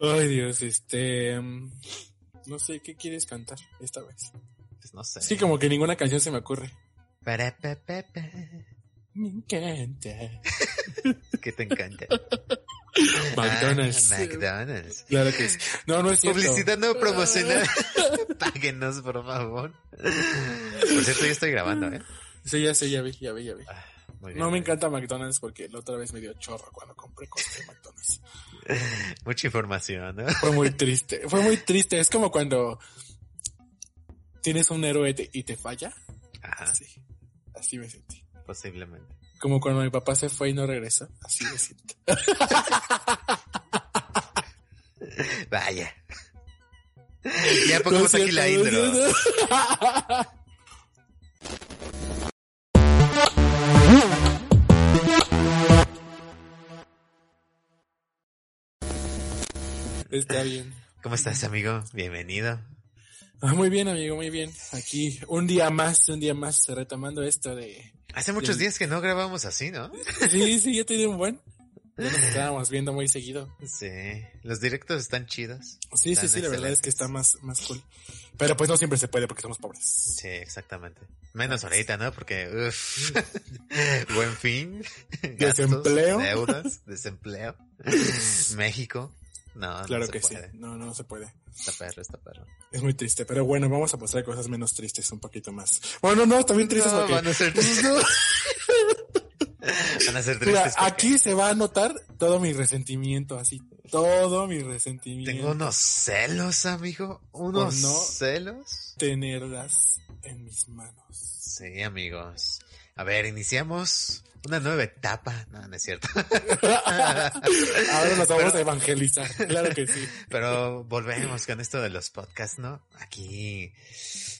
Ay, Dios, este. No sé, ¿qué quieres cantar esta vez? Pues no sé. Sí, como que ninguna canción se me ocurre. Para, pa, pa, pa. Me encanta. ¿Qué te encanta? McDonald's. Ah, McDonald's. Claro que sí. No, no es cierto. Publicidad no promocional. Páguenos, por favor. Por cierto, yo estoy grabando, ¿eh? Sí, ya sé, ya vi, ya vi, ya vi. Ah, bien, No me bien. encanta McDonald's porque la otra vez me dio chorro cuando compré cosas de McDonald's. Mucha información, ¿no? Fue muy triste. Fue muy triste. Es como cuando tienes un héroe te- y te falla. Ajá, Así. Así me sentí. posiblemente. Como cuando mi papá se fue y no regresó. Así me siento. Vaya. Ya pongamos Lo aquí la intro. Está bien. ¿Cómo estás, amigo? Bienvenido. Ah, muy bien, amigo, muy bien. Aquí, un día más, un día más, retomando esto de... Hace muchos días que no grabamos así, ¿no? Sí, sí, ya tiene un buen. Ya nos estábamos viendo muy seguido. Sí. Los directos están chidos. Sí, sí, sí, la verdad es que está más, más cool. Pero pues no siempre se puede porque somos pobres. Sí, exactamente. Menos ahorita, ¿no? Porque, uff, buen fin, gastos, Desempleo. deudas, desempleo, México. No, Claro no que puede. sí. No, no se puede. Está perro, está perro. Es muy triste, pero bueno, vamos a pasar cosas menos tristes un poquito más. Bueno, no, también tristes No, porque... van a ser tristes. Van a ser Mira, tristes. porque aquí se va a notar todo mi resentimiento, así, todo mi resentimiento. Tengo unos celos, amigo. Unos no? celos. Tenerlas en mis manos. Sí, amigos. A ver, iniciamos una nueva etapa. No, no es cierto. Ahora nos vamos a evangelizar, claro que sí. Pero volvemos con esto de los podcasts, ¿no? Aquí,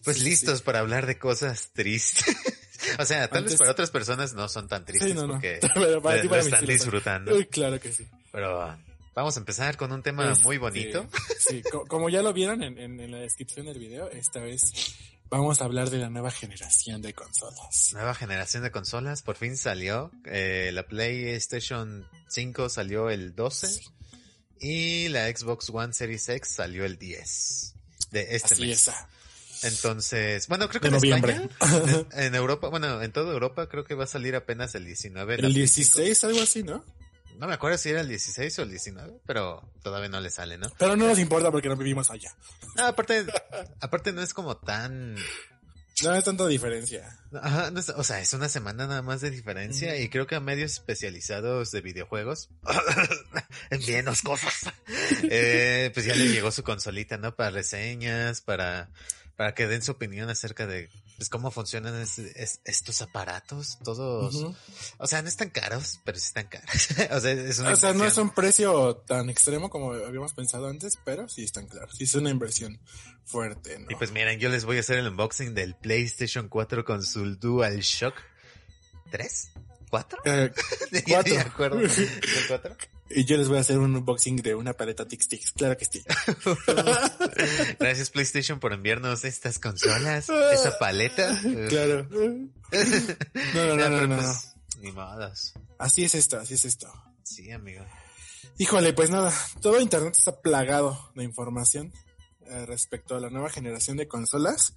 pues Sí, listos para hablar de cosas tristes. o sea, tal vez para otras personas no son tan tristes Sí, no, no. porque Pero para ti, para están sí disfrutando. Uy, claro que sí. Pero vamos a empezar con un tema muy Este, bonito. Sí, co- como ya lo vieron en, en- en la descripción del video, esta vez vamos a hablar de la nueva generación de consolas. Nueva generación de consolas, por fin salió. Eh, la PlayStation 5 salió el 12 Sí, y la Xbox One Series X salió el 10 de este así mes. es. Entonces, bueno, creo que en noviembre. España, en, Europa, bueno, en toda Europa creo que va a salir apenas el 19. la El Play 5. 16, algo así, ¿no? No me acuerdo si era el 16 o el 19, pero todavía no le sale, ¿no? Pero no nos importa porque no vivimos allá. Ah, aparte, aparte no es como tan, No hay tanta diferencia. Ajá, no es- o sea, es una semana nada más de diferencia Mm. y creo que a medios especializados de videojuegos, envíenos cosas, eh, pues ya le llegó su consolita, ¿no? Para reseñas, para, para que den su opinión acerca de pues, cómo funcionan es- es- estos aparatos, todos, o sea, no están caros, pero sí están caros, o sea, es una O sea, no es un precio tan extremo como habíamos pensado antes, pero sí están claros. Sí es una inversión fuerte, ¿no? Y pues miren, yo les voy a hacer el unboxing del PlayStation 4 con su DualShock 3, 4? Eh, Cuatro. acuerdo. ¿El 4? Y yo les voy a hacer un unboxing de una paleta Tix Tix. Claro que sí. Gracias PlayStation por enviarnos estas consolas, esta paleta. Claro. No, no, no, no, no. pues, Ni modos. Así es esto, así es esto. Sí, amigo. Híjole, pues nada, todo internet está plagado de información eh, respecto a la nueva generación de consolas,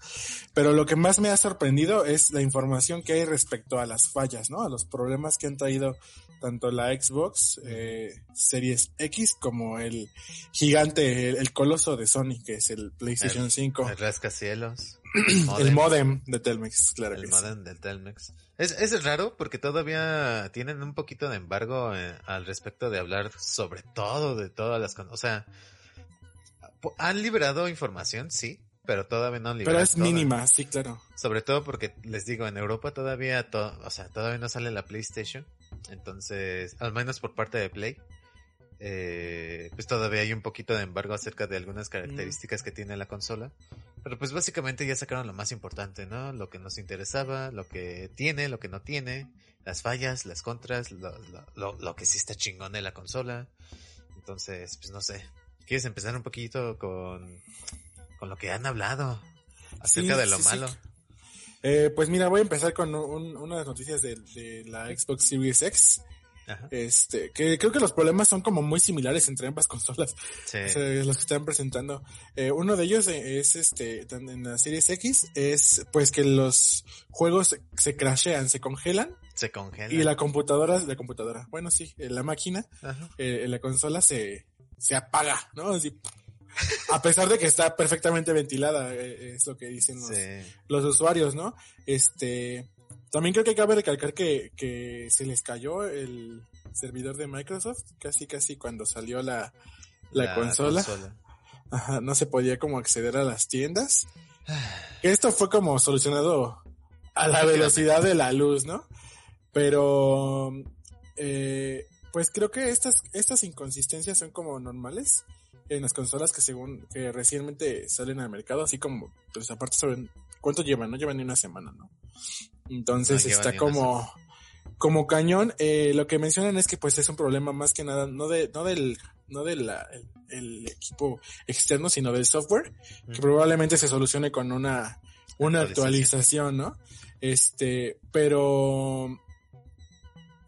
pero lo que más me ha sorprendido es la información que hay respecto a las fallas, ¿no? A los problemas que han traído tanto la Xbox eh, Series X como el gigante, el, el coloso de Sony, que es el PlayStation 5, El rascacielos. el modem de Telmex, claro El que sí. modem del Telmex. Es, es raro porque todavía tienen un poquito de embargo eh, al respecto de hablar sobre todo de todas las con- O sea, han liberado información, sí, pero todavía no han liberado. Pero es toda. mínima, sí, claro. Sobre todo porque les digo, en Europa todavía, to- o sea, todavía no sale la PlayStation. Entonces, al menos por parte de Play, eh, pues todavía hay un poquito de embargo acerca de algunas características que tiene la consola. Pero pues básicamente ya sacaron lo más importante, ¿no? Lo que nos interesaba, lo que tiene, lo que no tiene, las fallas, las contras, lo, lo, lo, lo que sí está chingón de la consola. Entonces, pues no sé. ¿Quieres empezar un poquito con, con lo que han hablado acerca Sí, de lo sí, sí. Eh, pues mira, voy a empezar con un- unas noticias de, de la Xbox Series X. Este, que creo que los problemas son como muy similares entre ambas consolas. Sí. los que están presentando. Eh, uno de ellos es este, en la Series X, es pues que los juegos se crashean, se congelan. Se congelan. Y la computadora, la computadora, bueno sí, eh, la máquina, eh, la consola se, se apaga, ¿no? Así, a pesar de que está perfectamente ventilada, es lo que dicen los, los usuarios, ¿no? Este, también creo que cabe recalcar que, que se les cayó el servidor de Microsoft, casi casi cuando salió la, la, consola. Ajá, no se podía como acceder a las tiendas. Esto fue como solucionado a la velocidad de la luz, ¿no? Pero, eh, pues creo que estas, estas inconsistencias son como normales en las consolas que según que recientemente salen al mercado, así como, pues aparte saben cuánto llevan, no llevan ni una semana, ¿no? Entonces está como, como cañón. Eh, lo que mencionan es que pues es un problema más que nada, no de, no del, no del el, equipo externo, sino del software, que probablemente se solucione con una, una actualización, ¿no? Este, pero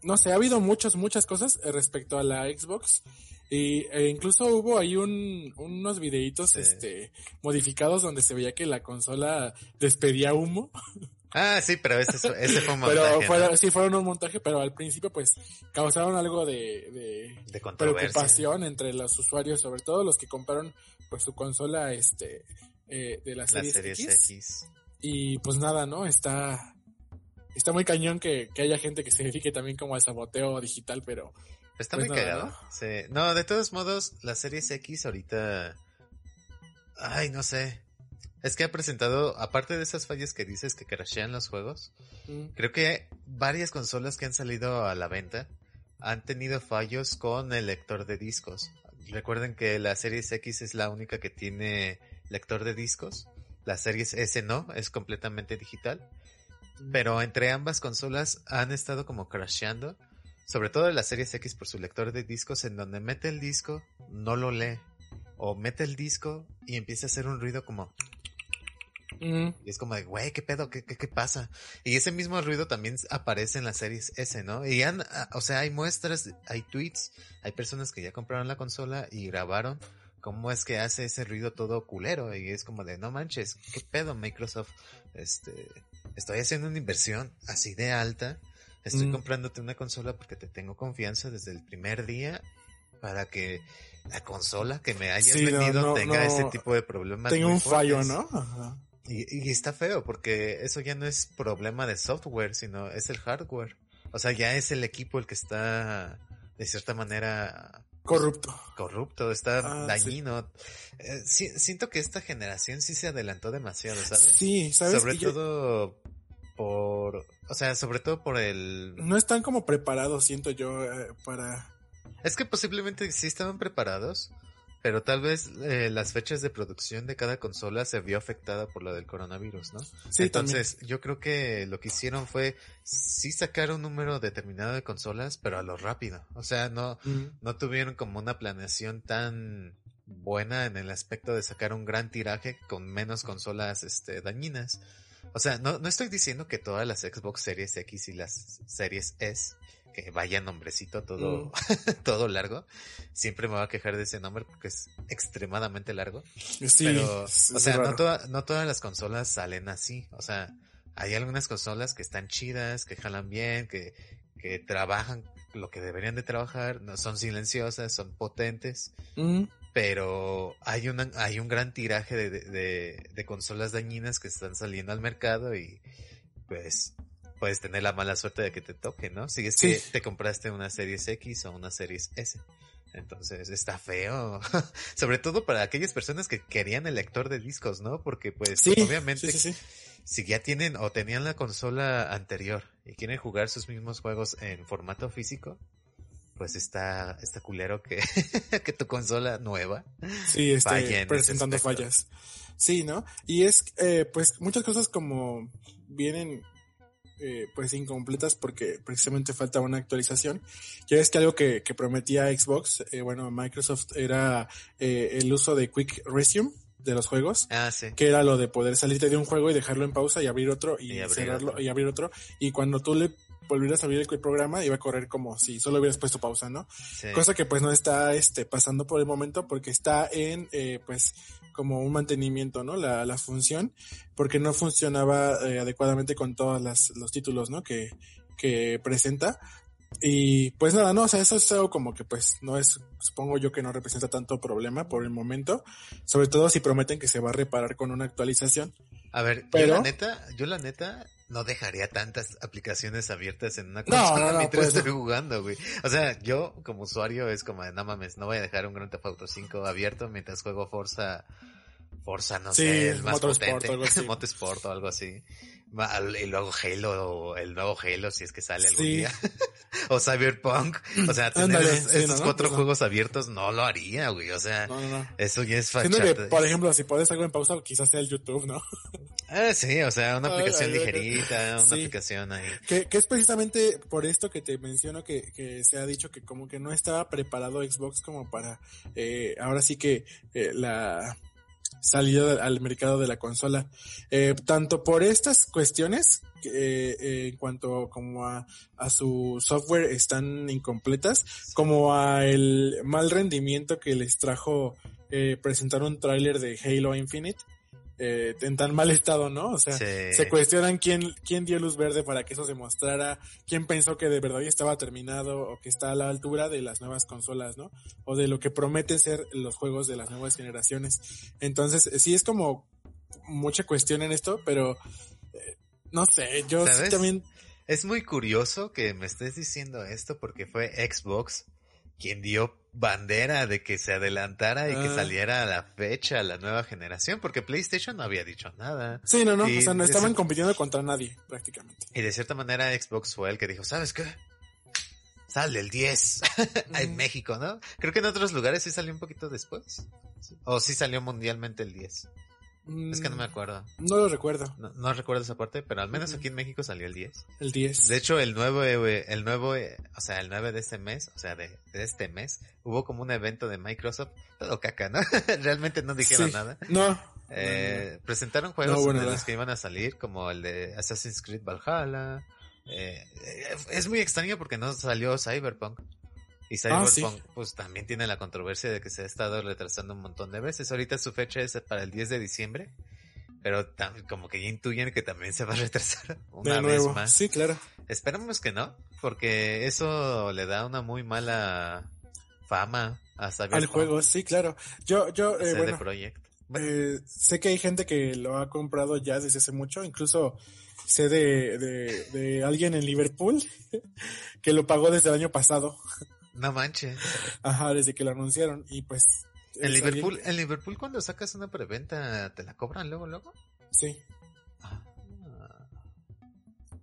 no sé, ha habido muchas, muchas cosas respecto a la Xbox. Y, e incluso hubo ahí un, unos videitos este, modificados donde se veía que la consola despedía humo. Ah, sí, pero ese, ese fue un montaje. Pero sí, fueron un montaje, pero al principio pues causaron algo de, de, preocupación entre los usuarios, sobre todo los que compraron pues su consola este eh, de la serie X. Y pues nada, ¿no? Está está muy cañón que, que haya gente que se dedique también como al saboteo digital, pero... Está pues muy cagado. ¿no? Sí. No, de todos modos, la Series X ahorita... Ay, no sé. Es que ha presentado, aparte de esas fallas que dices que crashean los juegos, mm. creo que varias consolas que han salido a la venta han tenido fallos con el lector de discos. Recuerden que la Series X es la única que tiene lector de discos. La Series S no, es completamente digital. Mm. Pero entre ambas consolas han estado como crasheando. Sobre todo la Series X por su lector de discos en donde mete el disco, no lo lee. O mete el disco y empieza a hacer un ruido como y es como de, güey, ¿qué pedo? ¿Qué, ¿Qué, pasa? Y ese mismo ruido también aparece en las series S, ¿no? Y han, ah, o sea, hay muestras, hay tweets, hay personas que ya compraron la consola y grabaron cómo es que hace ese ruido todo culero. Y es como de, no manches, ¿qué pedo Microsoft? Este, estoy haciendo una inversión así de alta. Estoy comprándote una consola porque te tengo confianza desde el primer día para que la consola que me hayas vendido tenga ese tipo de problemas. Tengo un fallo, ¿no? Ajá. Y, está feo porque eso ya no es problema de software, sino es el hardware. O sea, ya es el equipo el que está de cierta manera corrupto. Corrupto, está ah, dañino. Eh, siento que esta generación sí se adelantó demasiado, ¿sabes? Sí, ¿sabes? Sobre todo por, o sea, sobre todo por el... No están como preparados, siento yo, eh, para... Es que posiblemente sí estaban preparados, pero tal vez eh, las fechas de producción de cada consola se vio afectada por la del coronavirus, ¿no? Sí, Entonces, yo creo que lo que hicieron fue sí sacar un número determinado de consolas, pero a lo rápido. O sea, no, no tuvieron como una planeación tan buena en el aspecto de sacar un gran tiraje con menos consolas este, dañinas. O sea, no, no estoy diciendo que todas las Xbox Series X y las Series S que vaya nombrecito todo, mm. todo largo. Siempre me voy a quejar de ese nombre porque es extremadamente largo. Sí, Pero, o sea, no, no todas las consolas salen así. O sea, hay algunas consolas que están chidas, que jalan bien, que, que trabajan lo que deberían de trabajar, no son silenciosas, son potentes. Mm. Pero hay una, hay un gran tiraje de, de, de consolas dañinas que están saliendo al mercado y pues puedes tener la mala suerte de que te toque, ¿no? Si es que te compraste una Series X o una Series S. Entonces está feo. Sobre todo para aquellas personas que querían el lector de discos, ¿no? Porque pues obviamente si ya tienen o tenían la consola anterior y quieren jugar sus mismos juegos en formato físico, pues está, está culero que, que tu consola nueva sí, esté presentando fallas. Sí, ¿no? Y es, eh, pues muchas cosas como vienen eh, pues incompletas porque precisamente falta una actualización. Ya es que algo que, que prometía Xbox, eh, bueno, Microsoft era eh, el uso de Quick Resume de los juegos, ah, sí. que era lo de poder salirte de un juego y dejarlo en pausa y abrir otro y, cerrarlo y abrir otro y cuando tú le volvieras a abrir el programa iba a correr como si solo hubieras puesto pausa, ¿no? Sí. Cosa que pues no está este pasando por el momento porque está en eh, pues como un mantenimiento, ¿no? La, la función, porque no funcionaba eh, adecuadamente con todos las, los títulos, ¿no? Que, que presenta. Y pues nada, no, o sea, eso es algo como que pues no es, supongo yo que no representa tanto problema por el momento, sobre todo si prometen que se va a reparar con una actualización. A ver, yo Pero- la neta, yo la neta no dejaría tantas aplicaciones abiertas en una consola no, no, mientras pues, estoy jugando, güey. O sea, yo como usuario es como, de, no mames, no voy a dejar un Grand Theft Auto 5 abierto mientras juego Forza, Forza, no Sí, sé, el más Motorsport potente, o algo así. Motorsport o algo así. Y luego Halo, el nuevo Halo, si es que sale algún Sí. día. o Cyberpunk. O sea, tener Ándale, esos, sí, esos ¿no? cuatro no. juegos abiertos no lo haría, güey. O sea, No, eso ya es Siento que, fachada. por ejemplo, si pones algo en pausa, quizás sea el YouTube, ¿no? Ah, sí, o sea, una aplicación ay, ay, ligerita, una aplicación ahí. Que, que es precisamente por esto que te menciono que, que se ha dicho que como que no estaba preparado Xbox como para eh, ahora sí que eh, la salida al mercado de la consola. Eh, tanto por estas cuestiones eh, eh, en cuanto como a, a su software están incompletas, como a el mal rendimiento que les trajo eh, presentar un tráiler de Halo Infinite eh, en tan mal estado, ¿no? O sea, Sí. se cuestionan quién, quién dio luz verde para que eso se mostrara, quién pensó que de verdad ya estaba terminado o que está a la altura de las nuevas consolas, ¿no? O de lo que prometen ser los juegos de las nuevas generaciones. Entonces, eh, sí es como mucha cuestión en esto, pero eh, no sé, yo sí también... Es muy curioso que me estés diciendo esto porque fue Xbox quien dio bandera de que se adelantara y que Ah. saliera a la fecha la nueva generación, porque PlayStation no había dicho nada. Sí, no, no, Y o sea, no estaban compitiendo contra nadie, prácticamente. Y de cierta manera Xbox fue el que dijo, ¿sabes qué? Sale el 10 en Mm. México, ¿no? Creo que en otros lugares sí salió un poquito después. O sí salió mundialmente el 10. Es que no me Mm, acuerdo. No lo recuerdo, No, no recuerdo esa parte, pero al menos Ujú. aquí en México salió el 10. el 10. De hecho, el 9, el 9, o sea, el 9 de este mes, o sea, de, de este mes, hubo como un evento de Microsoft, todo caca, ¿no? Realmente no dijeron Sí. nada. No. Eh, presentaron juegos bueno, de los que iban a salir, como el de Assassin's Creed Valhalla. Eh, eh, es muy extraño porque no salió Cyberpunk. Y Ah, sí. Cyberpunk, pues también tiene la controversia de que se ha estado retrasando un montón de veces. Ahorita su fecha es para el 10 de diciembre, pero como que ya intuyen que también se va a retrasar una de vez más. Sí, claro. Esperemos que no, porque eso le da una muy mala fama a Cyberpunk. Al juego, sí, claro. Yo, yo, eh. Bueno, eh, sé que hay gente que lo ha comprado ya desde hace mucho, incluso sé de, de, de alguien en Liverpool que lo pagó desde el año pasado, no manches. ajá, desde que lo anunciaron y pues... En Liverpool, en Liverpool cuando sacas una preventa, ¿te la cobran luego, luego? Sí, Ah,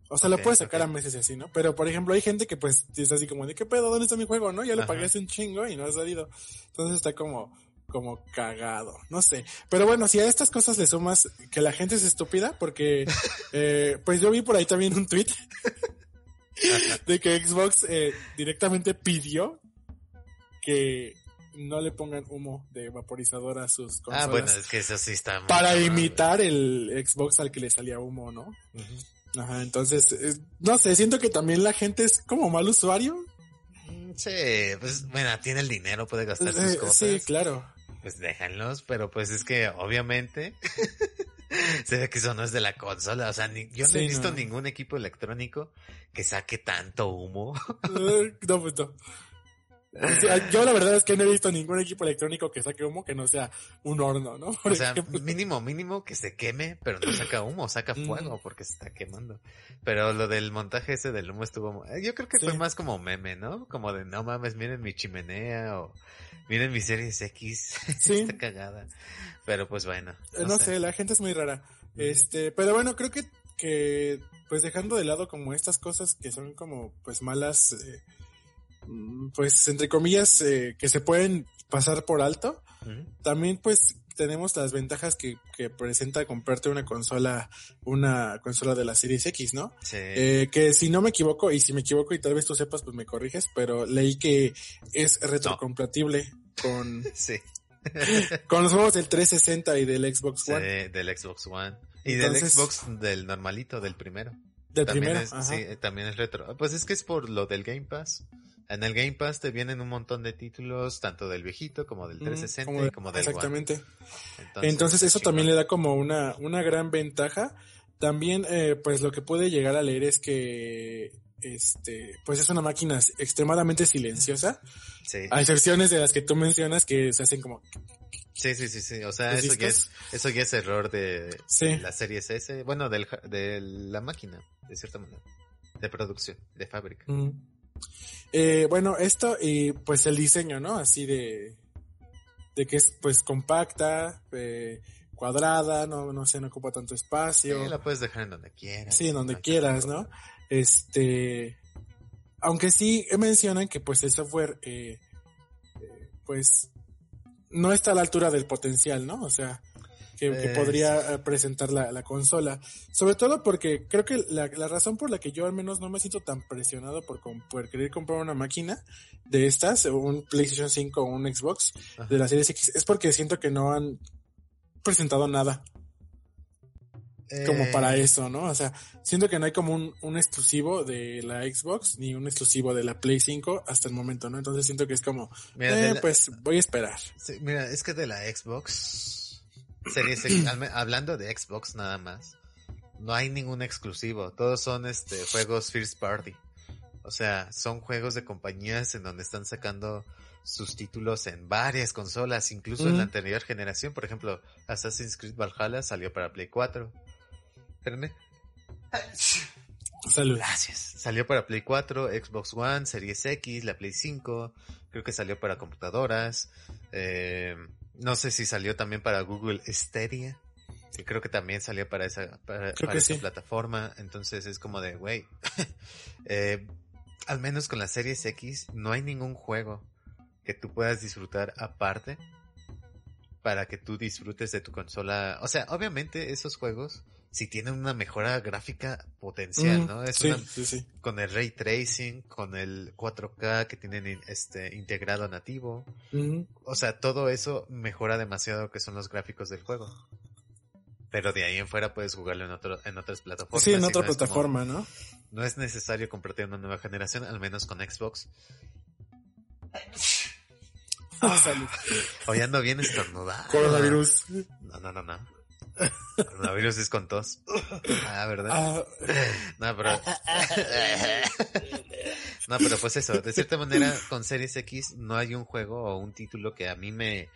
o sea, Ok, lo puedes sacar a meses y así, ¿no? Pero, por ejemplo, hay gente que pues es así como de, ¿qué pedo? ¿Dónde está mi juego? ¿No? Ya lo Ajá. pagué hace un chingo y no ha salido. Entonces está como, como cagado, no sé. Pero bueno, si a estas cosas le sumas que la gente es estúpida, porque eh, pues yo vi por ahí también un tweet de que Xbox eh, directamente pidió que no le pongan humo de vaporizador a sus consolas Ah, bueno, es que eso sí está muy para imitar el Xbox al que le salía humo, ¿no? Ajá, entonces, eh, no sé, siento que también la gente es como mal usuario. Mm, Sí, pues, bueno, tiene el dinero, puede gastar sus Eh, cosas. sí, claro. Pues déjenlos, pero pues es que obviamente se ve que eso no es de la consola. O sea, ni- yo no Sí, he visto no. ningún equipo electrónico que saque tanto humo. Eh, no, pues no. Yo la verdad es que no he visto ningún equipo electrónico que saque humo que no sea un horno, ¿no? Por O sea, ejemplo. mínimo, mínimo que se queme, pero no saca humo, saca Mm. fuego porque se está quemando. Pero lo del montaje ese del humo estuvo, eh, yo creo que Sí. fue más como meme, ¿no? Como de no mames, miren mi chimenea o miren mi series X, Sí. está cagada. Pero pues bueno. Eh, no sé, la gente es muy rara. Este, pero bueno, creo que, que, pues dejando de lado como estas cosas que son como, pues malas, eh, pues entre comillas, eh, que se pueden pasar por alto, también pues tenemos las ventajas que, que presenta comprarte una consola, una consola de la Series X, ¿no? Sí. Eh, que si no me equivoco, y si me equivoco y tal vez tú sepas, pues me corriges, pero leí que es retrocompatible con, sí. con los juegos del 360 y del Xbox Sí, One. del Xbox One. Y Entonces- del Xbox del normalito, del primero. Del también primero, es, sí, también es retro. Pues es que es por lo del Game Pass. En el Game Pass te vienen un montón de títulos, tanto del viejito como del Mm, 360 como y como del One. Exactamente. Entonces, Entonces está eso también le da como una, una gran ventaja. También, eh, pues lo que puede llegar a leer es que, este, pues es una máquina extremadamente silenciosa, Sí. a excepciones de las que tú mencionas que se hacen como, sí, sí, sí, sí. O sea, ¿Los eso ya, es, eso ya es error de, Sí. de la serie S. Bueno, del, de la máquina, de cierta manera. De producción, de fábrica. Mm. Eh, bueno, esto y pues el diseño, ¿no? Así de, de que es pues compacta, eh, cuadrada, no, no sé, no ocupa tanto Sí, espacio. la puedes dejar en donde quieras. Sí, donde no hay quieras, ¿no? Este, aunque sí mencionan que pues el software, eh, pues, no está a la altura del potencial, ¿no? O sea, que, que Eh, podría eh, presentar la, la consola. Sobre todo porque creo que la, la razón por la que yo al menos no me siento tan presionado por, por querer comprar una máquina de estas, un PlayStation 5 o un Xbox Ajá. de la Series X, es porque siento que no han presentado nada como Eh, para eso, ¿no? O sea, siento que no hay como un, un exclusivo de la Xbox ni un exclusivo de la Play 5 hasta el momento, ¿no? Entonces siento que es como, Mira, eh, la- pues voy a esperar. Sí, mira, es que de la Xbox Series X, hablando de Xbox nada más, no hay ningún exclusivo, todos son este juegos first party. O sea, son juegos de compañías en donde están sacando sus títulos en varias consolas, incluso en la anterior generación, por ejemplo, Assassin's Creed Valhalla salió para Play 4. Espérenme. Salud. Gracias. Salió para Play 4, Xbox One, Series X, la Play 5. Creo que salió para computadoras. Eh, no sé si salió también para Google Stadia. Que creo que también salió para esa, para, para esa sí. plataforma. Entonces es como de, güey. eh, al menos con la Series X no hay ningún juego que tú puedas disfrutar aparte para que tú disfrutes de tu consola. O sea, obviamente esos juegos si tienen una mejora gráfica potencial, ¿no? Es sí, una, sí, sí. con el ray tracing, con el 4K que tienen in- este integrado nativo. O sea, todo eso mejora demasiado que son los gráficos del juego. Pero de ahí en fuera puedes jugarlo en otro, en otras plataformas. Sí, en otra no es como- plataforma, ¿no? no es necesario comprarte una nueva generación, al menos con Xbox. Hoy ando bien estornudado. Coronavirus. No, no, no, no. Coronavirus es con tos. Ah, ¿verdad? Ah, No, pero. No, pero pues eso, de cierta manera, con Series X no hay un juego o un título que a mí me.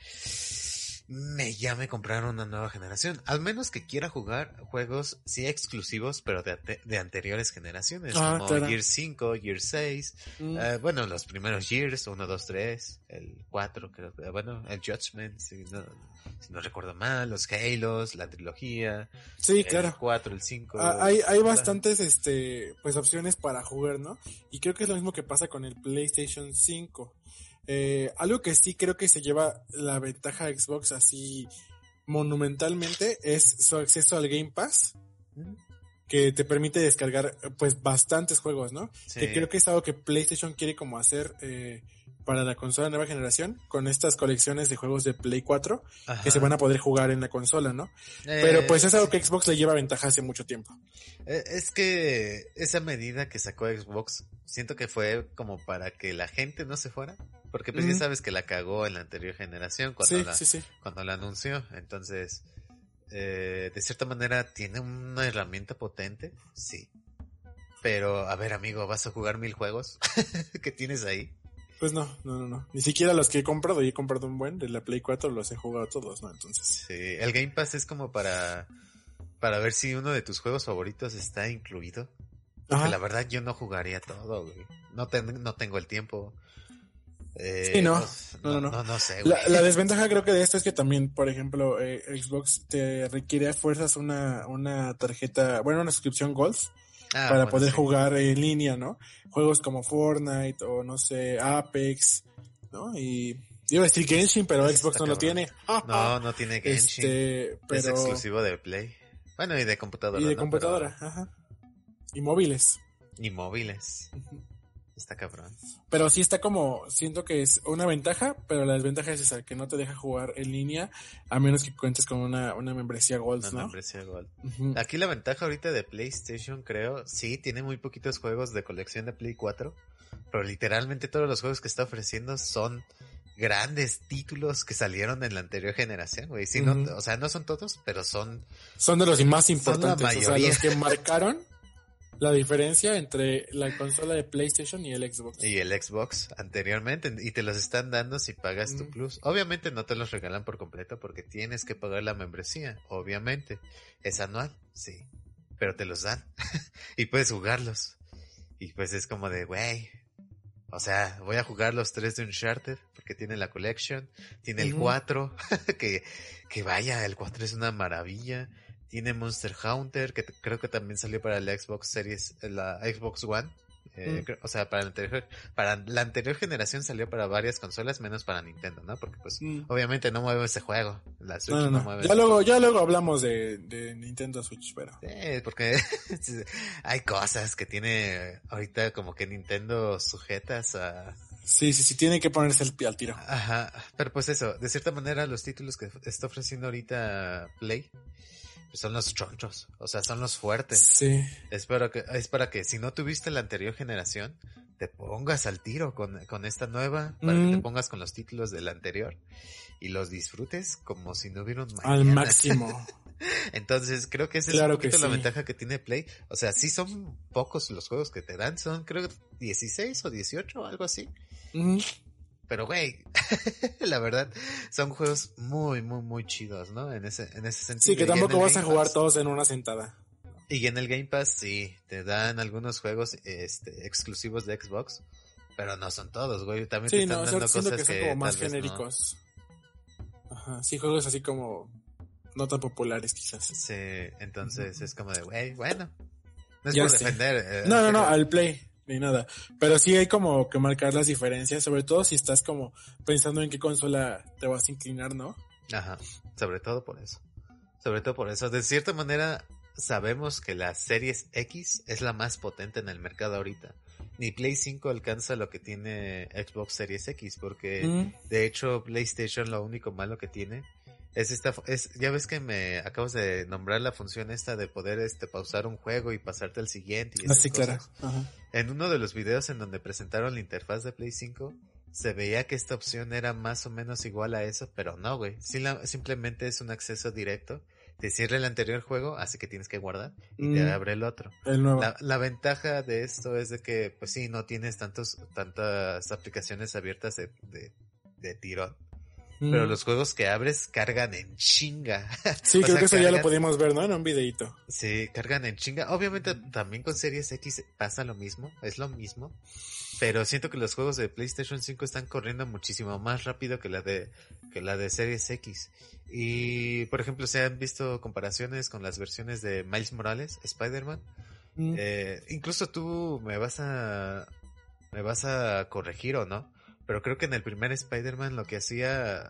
Me llame comprar una nueva generación. Al menos que quiera jugar juegos, sí exclusivos, pero de, ante- de anteriores generaciones. Ah, como claro. Year 5, Year 6. mm, eh, bueno, los primeros Years, 1, 2, 3. El 4, creo que. Bueno, el Judgment, si no, si no recuerdo mal. Los Halos, la trilogía. sí, El claro. 4, el 5. Ah, hay, hay bastantes este pues opciones para jugar, ¿no? Y creo que es lo mismo que pasa con el PlayStation 5. Eh, algo que sí creo que se lleva la ventaja a Xbox así monumentalmente es su acceso al Game Pass, que te permite descargar pues bastantes juegos, ¿no? Sí. Que creo que es algo que PlayStation quiere como hacer eh, para la consola nueva generación, con estas colecciones de juegos de Play 4 que se van a poder jugar en la consola, ¿no? Eh, Pero pues es algo que Xbox le lleva ventaja hace mucho tiempo. Eh, Es que esa medida que sacó Xbox, siento que fue como para que la gente no se fuera. Porque pues ya sabes que la cagó en la anterior generación cuando, Sí, la, sí, cuando la anunció. Entonces, eh, de cierta manera, ¿tiene una herramienta potente? Sí. Pero, a ver amigo, ¿vas a jugar mil juegos? ¿Qué tienes ahí? Pues no, no, no, no. Ni siquiera los que he comprado, y he comprado un buen de la Play 4, los he jugado todos, ¿no? Entonces. Sí, el Game Pass es como para, para ver si uno de tus juegos favoritos está incluido. Porque la verdad yo no jugaría todo, güey. No, ten- no tengo el tiempo. Eh, Sí, no. No, no, no. no, sé, güey. La, la desventaja creo que de esto es que también, por ejemplo, eh, Xbox te requiere a fuerzas una, una tarjeta, bueno, una suscripción Gold Ah, para bueno, poder sí. jugar en línea, ¿no? Juegos como Fortnite o no sé, Apex, ¿no? Y iba a decir Genshin, pero Xbox no lo tiene. No, no tiene Genshin. Este, Es pero exclusivo de Play. Bueno, y de computadora. y de computadora, ajá. Y móviles. Y móviles. Está cabrón. Pero sí está como, siento que es una ventaja, pero la desventaja es esa, que no te deja jugar en línea a menos que cuentes con una, una membresía Gold, Una ¿no? membresía Gold. Aquí la ventaja ahorita de PlayStation, creo, sí, tiene muy poquitos juegos de colección de Play 4, pero literalmente todos los juegos que está ofreciendo son grandes títulos que salieron en la anterior generación, güey. Sí, no, o sea, no son todos, pero son Son de los más importantes, o sea, los que marcaron la diferencia entre la consola de PlayStation y el Xbox. y el Xbox anteriormente y te los están dando si pagas tu Mm. plus. Obviamente no te los regalan por completo porque tienes que pagar la membresía, obviamente. Es anual, sí, pero te los dan y puedes jugarlos. Y pues es como de, güey, o sea, voy a jugar los tres de Uncharted porque tiene la collection, tiene el Ujú. 4, que, que vaya, el 4 es una maravilla. Tiene Monster Hunter, que creo que también salió para la Xbox Series, la Xbox One. Eh, Mm. o sea, para la, anterior, para la anterior generación salió para varias consolas, menos para Nintendo, ¿no? Porque pues Mm. obviamente no mueve ese juego. La Switch No, no, no, no. mueve Ya luego, ya luego hablamos de, de Nintendo Switch, pero. Sí, porque hay cosas que tiene ahorita como que Nintendo sujetas a... Sí, sí, sí, tiene que ponerse el pie al tiro. Ajá, pero pues eso, de cierta manera los títulos que está ofreciendo ahorita Play son los chonchos, o sea, son los fuertes. Sí. Es para que, es para que si no tuviste la anterior generación, te pongas al tiro con, con esta nueva, para que te pongas con los títulos de la anterior y los disfrutes como si no hubiera un Al mañana. máximo. Entonces, creo que esa Claro es un que poquito la ventaja que tiene Play. O sea, sí son pocos los juegos que te dan, son creo 16 o 18 o algo así. Pero güey, la verdad, son juegos muy, muy, muy chidos, ¿no? En ese, en ese sentido. Sí, que tampoco vas a jugar Pass- todos en una sentada. Y en el Game Pass sí, te dan algunos juegos este, exclusivos de Xbox, pero no son todos, güey. También te están no, dando cosas que son que como más no. genéricos. Ajá, sí, juegos así como no tan populares quizás. Sí, entonces es como de, güey, bueno. No es Ya por sé. defender. eh, No, no, no, al play, ni nada. Pero sí hay como que marcar las diferencias, sobre todo si estás como pensando en qué consola te vas a inclinar, ¿no? Ajá, sobre todo por eso. Sobre todo por eso. De cierta manera, sabemos que la Series X es la más potente en el mercado ahorita. Ni Play 5 alcanza lo que tiene Xbox Series X, porque Mm, de hecho PlayStation lo único malo que tiene es esta, es, ya ves que me acabas de nombrar la función esta de poder este pausar un juego y pasarte al siguiente y así, claro. cosas. Ajá. En uno de los videos en donde presentaron la interfaz de Play 5, se veía que esta opción era más o menos igual a eso, pero no, güey. Simplemente es un acceso directo. Te cierra el anterior juego, así que tienes que guardar y te Mm. abre el otro. El nuevo. La, la ventaja de esto es de que, pues sí, no tienes tantos, tantas aplicaciones abiertas de, de, de tirón. Mm. Pero los juegos que abres cargan en chinga. Sí, o creo sea, que eso ya lo podíamos ver, ¿no? En un videito. Sí, cargan en chinga. Obviamente también con Series X pasa lo mismo, es lo mismo. Pero siento que los juegos de PlayStation 5 están corriendo muchísimo más rápido que la de que la de Series X. Y por ejemplo, se han visto comparaciones con las versiones de Miles Morales, Spider-Man. Mm. Eh, incluso tú me vas a me vas a corregir o no, pero creo que en el primer Spider-Man lo que hacía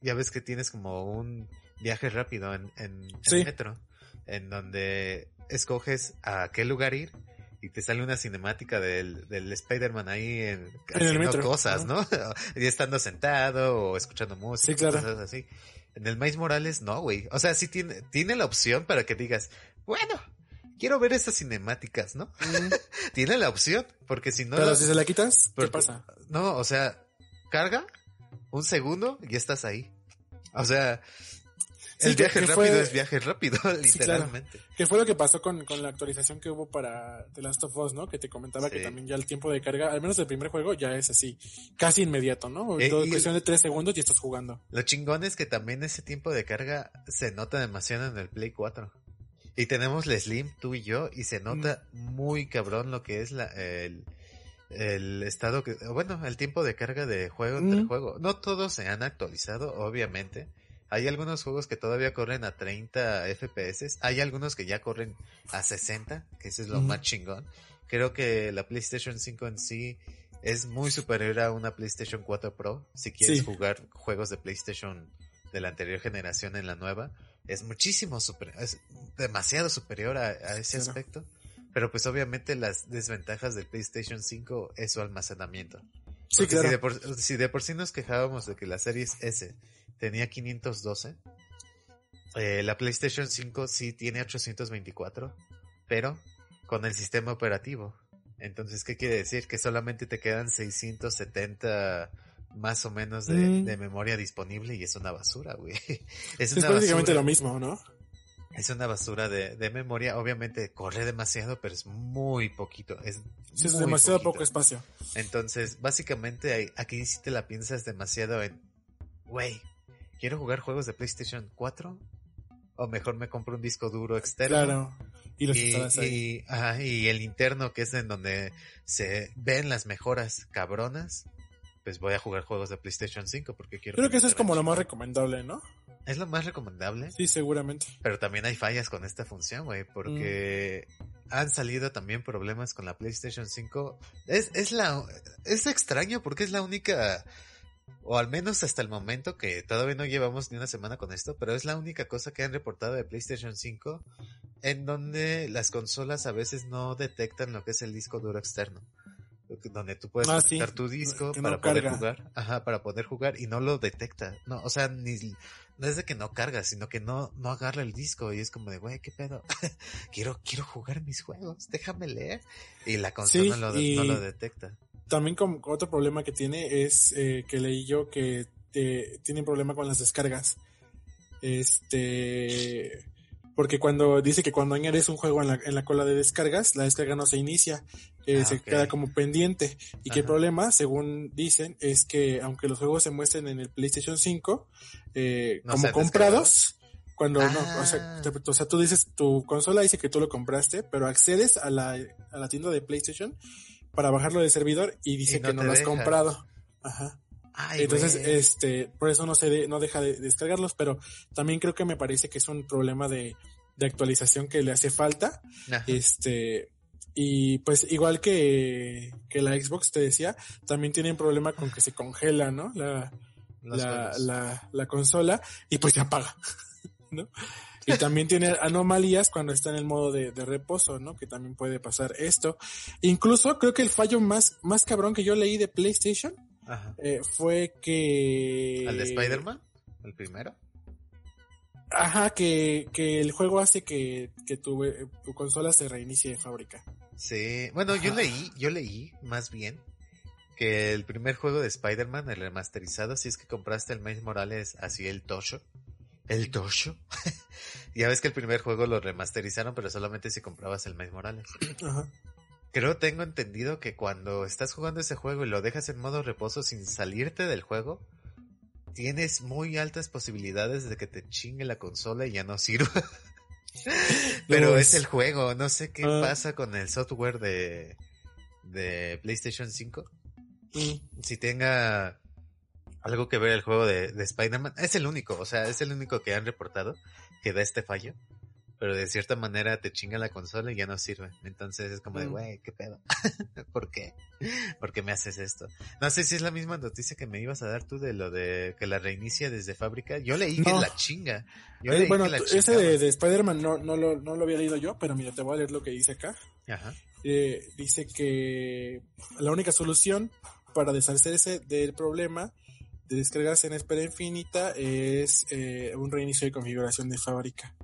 ya ves que tienes como un viaje rápido en, en, en metro, en donde escoges a qué lugar ir y te sale una cinemática del, del Spider-Man ahí en, el haciendo metro, cosas, ¿no? y estando sentado o escuchando música, Sí, claro. cosas así. En el Miles Morales no, güey. O sea, sí tiene, tiene la opción para que digas, bueno, quiero ver estas cinemáticas, ¿no? Mm. Tiene la opción, porque si no... Pero si se la quitas, ¿qué pasa? No, o sea, carga un segundo y estás ahí. O sea, Sí, el que- viaje que rápido fue- es viaje rápido, claro. literalmente. ¿Qué fue lo que pasó con, con la actualización que hubo para The Last of Us, no? Que te comentaba que Sí. también ya el tiempo de carga, al menos el primer juego, ya es así, casi inmediato, ¿no? Eh, Todo y- cuestión de tres segundos y estás jugando. Lo chingón es que también ese tiempo de carga se nota demasiado en el Play 4. Y tenemos la Slim, tú y yo, y se nota muy cabrón lo que es la, el, el estado que, bueno, el tiempo de carga de juego entre Mm. juego. No todos se han actualizado, obviamente. Hay algunos juegos que todavía corren a 30 FPS. Hay algunos que ya corren a 60, que ese es lo más chingón. Creo que la PlayStation 5 en sí es muy superior a una PlayStation 4 Pro. Si quieres Sí. jugar juegos de PlayStation de la anterior generación en la nueva, es muchísimo superior, es demasiado superior a, a ese aspecto. Pero pues obviamente las desventajas del PlayStation 5 es su almacenamiento. Sí, claro. si, de por, si de por sí nos quejábamos de que la Series S tenía 512, eh, la PlayStation 5 sí tiene 824, pero con el sistema operativo. Entonces, ¿qué quiere decir? Que solamente te quedan 670 más o menos de, Mm. de memoria disponible y es una basura, güey. Es Es prácticamente basura. lo mismo, ¿no? Es una basura de, de memoria. Obviamente corre demasiado, pero es muy poquito. Es, Sí, es muy demasiado poquito. poco espacio. Entonces, básicamente aquí sí te la piensas demasiado en, güey, ¿quiero jugar juegos de PlayStation 4? O mejor me compro un disco duro externo. Claro. Y los Y, ahí. y- ajá, y el interno, que es en donde se ven las mejoras cabronas, pues voy a jugar juegos de PlayStation 5 porque quiero... Creo que eso es como lo más recomendable, ¿no? Es lo más recomendable. Sí, seguramente. Pero también hay fallas con esta función, güey, porque han salido también problemas con la PlayStation 5. Es, es la, es extraño porque es la única, o al menos hasta el momento que todavía no llevamos ni una semana con esto, pero es la única cosa que han reportado de PlayStation 5 en donde las consolas a veces no detectan lo que es el disco duro externo. Donde tú puedes Ah, sí, tu disco no para poder carga. jugar, ajá, para poder jugar y no lo detecta. No, o sea, ni, no es de que no carga, sino que no, no agarra el disco y es como de, güey, ¿qué pedo? quiero, quiero jugar mis juegos, déjame leer. Y la consola Sí, no, lo, y- no lo detecta. También como otro problema que tiene es eh, que leí yo que eh, tiene problema con las descargas. Este, porque cuando dice que cuando añades un juego en la, en la cola de descargas, la descarga no se inicia, eh, Ah, se queda como pendiente. Y que el problema, según dicen, es que aunque los juegos se muestren en el PlayStation 5, eh, No como comprados, cuando no, o Ah. sea, te- o sea, tú dices, tu consola dice que tú lo compraste, pero accedes a la, a la tienda de PlayStation para bajarlo del servidor y dice Y no que no lo has deja. comprado. Ajá. Ay, Entonces, este, por eso no se de- no deja de descargarlos, pero también creo que me parece que es un problema de, de actualización que le hace falta. Ajá. Este, y pues igual que, que la Xbox te decía, también tienen problema con que se congela, ¿no? La, la, la, la consola y pues se apaga, ¿no? Y también tiene anomalías cuando está en el modo de, de reposo, ¿no? Que también puede pasar esto. Incluso creo que el fallo más, más cabrón que yo leí de PlayStation Ajá. eh, fue que... ¿Al de Spider-Man? ¿El primero? Ajá, que, que el juego hace que, que tu, eh, tu consola se reinicie de fábrica. Sí. Bueno, yo leí, yo leí, más bien, que el primer juego de Spider-Man, el remasterizado, si es que compraste el Miles Morales así el Tosho. El Tosho. ya ves que el primer juego lo remasterizaron, pero solamente si comprabas el Miles Morales. Ajá. Creo tengo entendido que cuando estás jugando ese juego y lo dejas en modo reposo sin salirte del juego, tienes muy altas posibilidades de que te chingue la consola y ya no sirva. Pero es- el juego, no sé qué Ah. pasa con el software de, de PlayStation 5. Mm. Si tenga algo que ver el juego de, de Spider-Man, es el único, o sea, es el único que han reportado que da este fallo. Pero de cierta manera te chinga la consola y ya no sirve. Entonces es como de, Mm. güey, ¿qué pedo? ¿Por qué? ¿Por qué me haces esto? No sé si es la misma noticia que me ibas a dar tú de lo de que la reinicia desde fábrica. Yo leí que No. la chinga. Yo Eh, leí bueno, que la ese de, de Spider-Man no, no, lo, no lo había leído yo, pero mira, te voy a leer lo que dice acá. Ajá. Eh, dice que la única solución para deshacerse del problema de descargarse en espera infinita es eh, un reinicio de configuración de fábrica.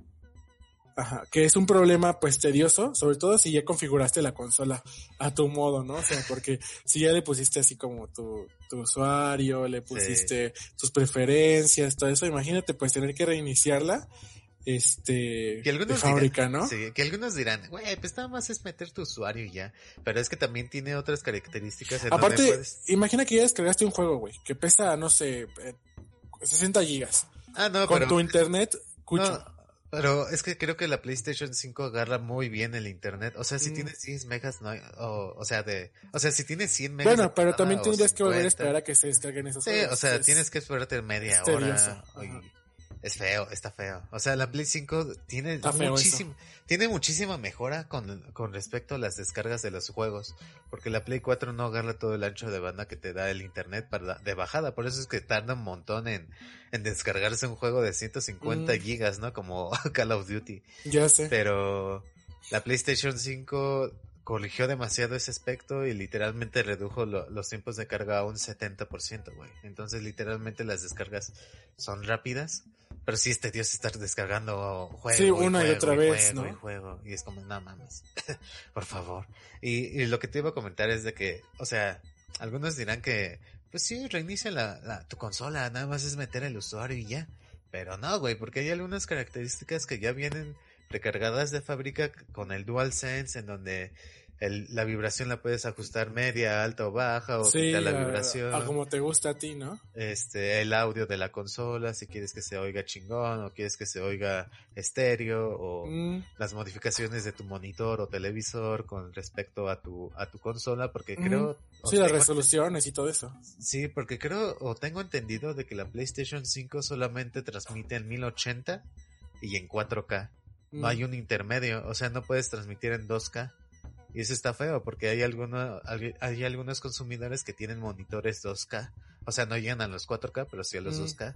Ajá, que es un problema pues tedioso, sobre todo si ya configuraste la consola a tu modo, ¿no? O sea, porque si ya le pusiste así como tu, tu usuario, le pusiste tus preferencias, todo eso, imagínate pues tener que reiniciarla este Que algunos de fábrica, dirán, ¿no? Sí, que algunos dirán, güey, pues nada más es meter tu usuario y ya. Pero es que también tiene otras características en donde Aparte, puedes... imagina que ya descargaste un juego, güey, que pesa, no sé, eh, 60 gigas. Ah, no, con pero... tu internet, cucho. no, pero es que creo que la PlayStation 5 agarra muy bien el internet. O sea, si Mm. tienes 10 megas, no hay- o, o sea, de, o sea, si tienes 100 megas. bueno, pero pasada también tendrías que volver a 50, esperar a que se descarguen esos Sí, o sea, Es- tienes que esperarte media hora. Es feo, está feo. O sea, la Play 5 tiene muchísimo, tiene muchísima mejora con, con respecto a las descargas de los juegos. Porque la Play 4 no agarra todo el ancho de banda que te da el internet para, de bajada. Por eso es que tarda un montón en, en descargarse un juego de 150 Mm. gigas, ¿no? Como Call of Duty. Ya sé. Pero, La PlayStation 5 corrigió demasiado ese aspecto y literalmente redujo lo- los tiempos de carga a un 70%, güey. Entonces, literalmente las descargas son rápidas, pero sí es tedioso estar descargando juego. Sí, una y juego, otra vez, juego, ¿no? Y juego, y es como, no mames, por favor. Y, y lo que te iba a comentar es de que, o sea, algunos dirán que, pues sí, reinicia la, la- tu consola, nada más es meter el usuario y ya. Pero no, güey, porque hay algunas características que ya vienen recargadas de fábrica con el DualSense, en donde el, la vibración la puedes ajustar media, alta o baja, o Sí, quitar la a- vibración. a como te gusta a ti, ¿no? Este, el audio de la consola, si quieres que se oiga chingón, o quieres que se oiga estéreo, o Mm, las modificaciones de tu monitor o televisor con respecto a tu, a tu consola, porque Ujú. creo... sí, las resoluciones y todo eso. Sí, porque creo o tengo entendido de que la PlayStation 5 solamente transmite en 1080 y en 4K. No Mm. hay un intermedio, o sea, no puedes transmitir en 2K. Y eso está feo porque hay alguno, hay, hay algunos consumidores que tienen monitores 2K. O sea, no llegan a los 4K, pero sí a los Mm. 2K.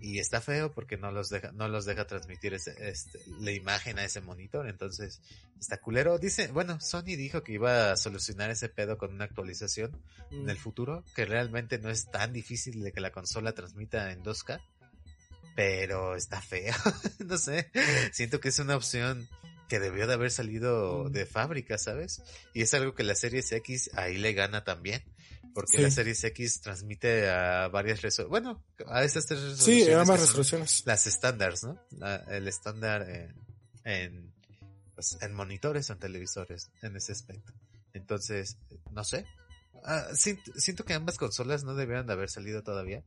Y está feo porque no los deja, no los deja transmitir ese, este, la imagen a ese monitor. Entonces, está culero. Dice, bueno, Sony dijo que iba a solucionar ese pedo con una actualización en Mm. el futuro, que realmente no es tan difícil de que la consola transmita en 2K, pero está feo, no sé, siento que es una opción que debió de haber salido Mm. de fábrica, ¿sabes? Y es algo que la Series X ahí le gana también, porque Sí. la Series X transmite a varias resoluciones, bueno, a esas tres Sí, resoluciones. ambas que son resoluciones. Las estándares, ¿no? La- el estándar en, en, pues, en monitores o en televisores, en ese aspecto. Entonces, no sé. Ah, siento, siento que ambas consolas no debieron de haber salido todavía.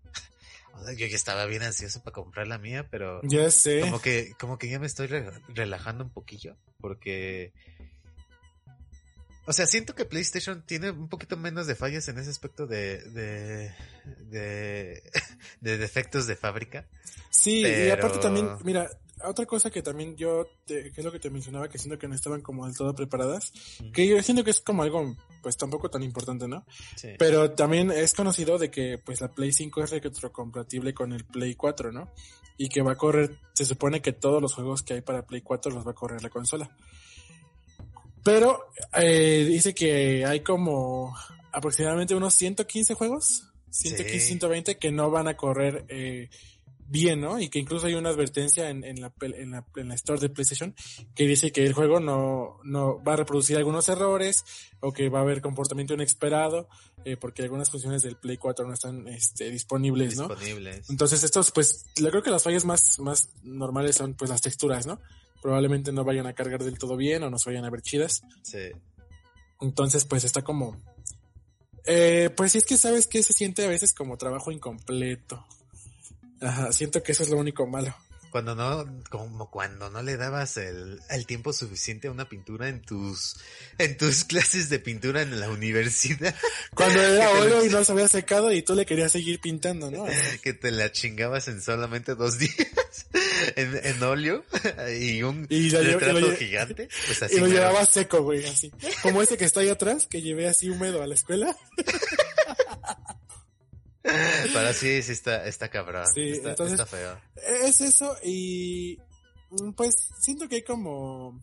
Yo ya estaba bien ansioso para comprar la mía, pero Ya sé. como que, como que ya me estoy re- relajando un poquillo, porque, o sea, siento que PlayStation tiene un poquito menos de fallas en ese aspecto de, de, de, de defectos de fábrica. Sí, y aparte también, mira, otra cosa que también yo, te- que es lo que te mencionaba, que siento que no estaban como del todo preparadas, que yo siento que es como algo, pues tampoco tan importante, ¿no? Sí. Pero también es conocido de que pues la Play 5 es retrocompatible con el Play 4, ¿no? Y que va a correr, se supone que todos los juegos que hay para Play 4 los va a correr la consola. Pero eh, dice que hay como aproximadamente unos 115 juegos, 115, Sí. 120 que no van a correr eh, bien, ¿no? Y que incluso hay una advertencia en, en, la, en, la, en la store de PlayStation que dice que el juego no, no va a reproducir algunos errores o que va a haber comportamiento inesperado eh, porque algunas funciones del Play 4 no están este, disponibles, ¿no? disponibles. Entonces estos, pues, yo creo que las fallas más, más normales son pues las texturas, ¿no? Probablemente no vayan a cargar del todo bien o no se vayan a ver chidas. Sí. Entonces, pues está como... Eh, pues sí es que sabes que se siente a veces como trabajo incompleto. Ajá, siento que eso es lo único malo. Cuando no, como cuando no le dabas el, el tiempo suficiente a una pintura en tus, en tus clases de pintura en la universidad, Cuando era óleo y no se había secado y tú le querías seguir pintando, ¿no? que te la chingabas en solamente dos días en, en óleo y un Y lo retrato y lo lle- gigante, pues así Y lo llevaba seco, güey, así. Como ese que está ahí atrás, que llevé así húmedo a la escuela. Pero sí, sí está, está cabrón, Sí, está, entonces- está feo. Es eso y mm, pues siento que hay como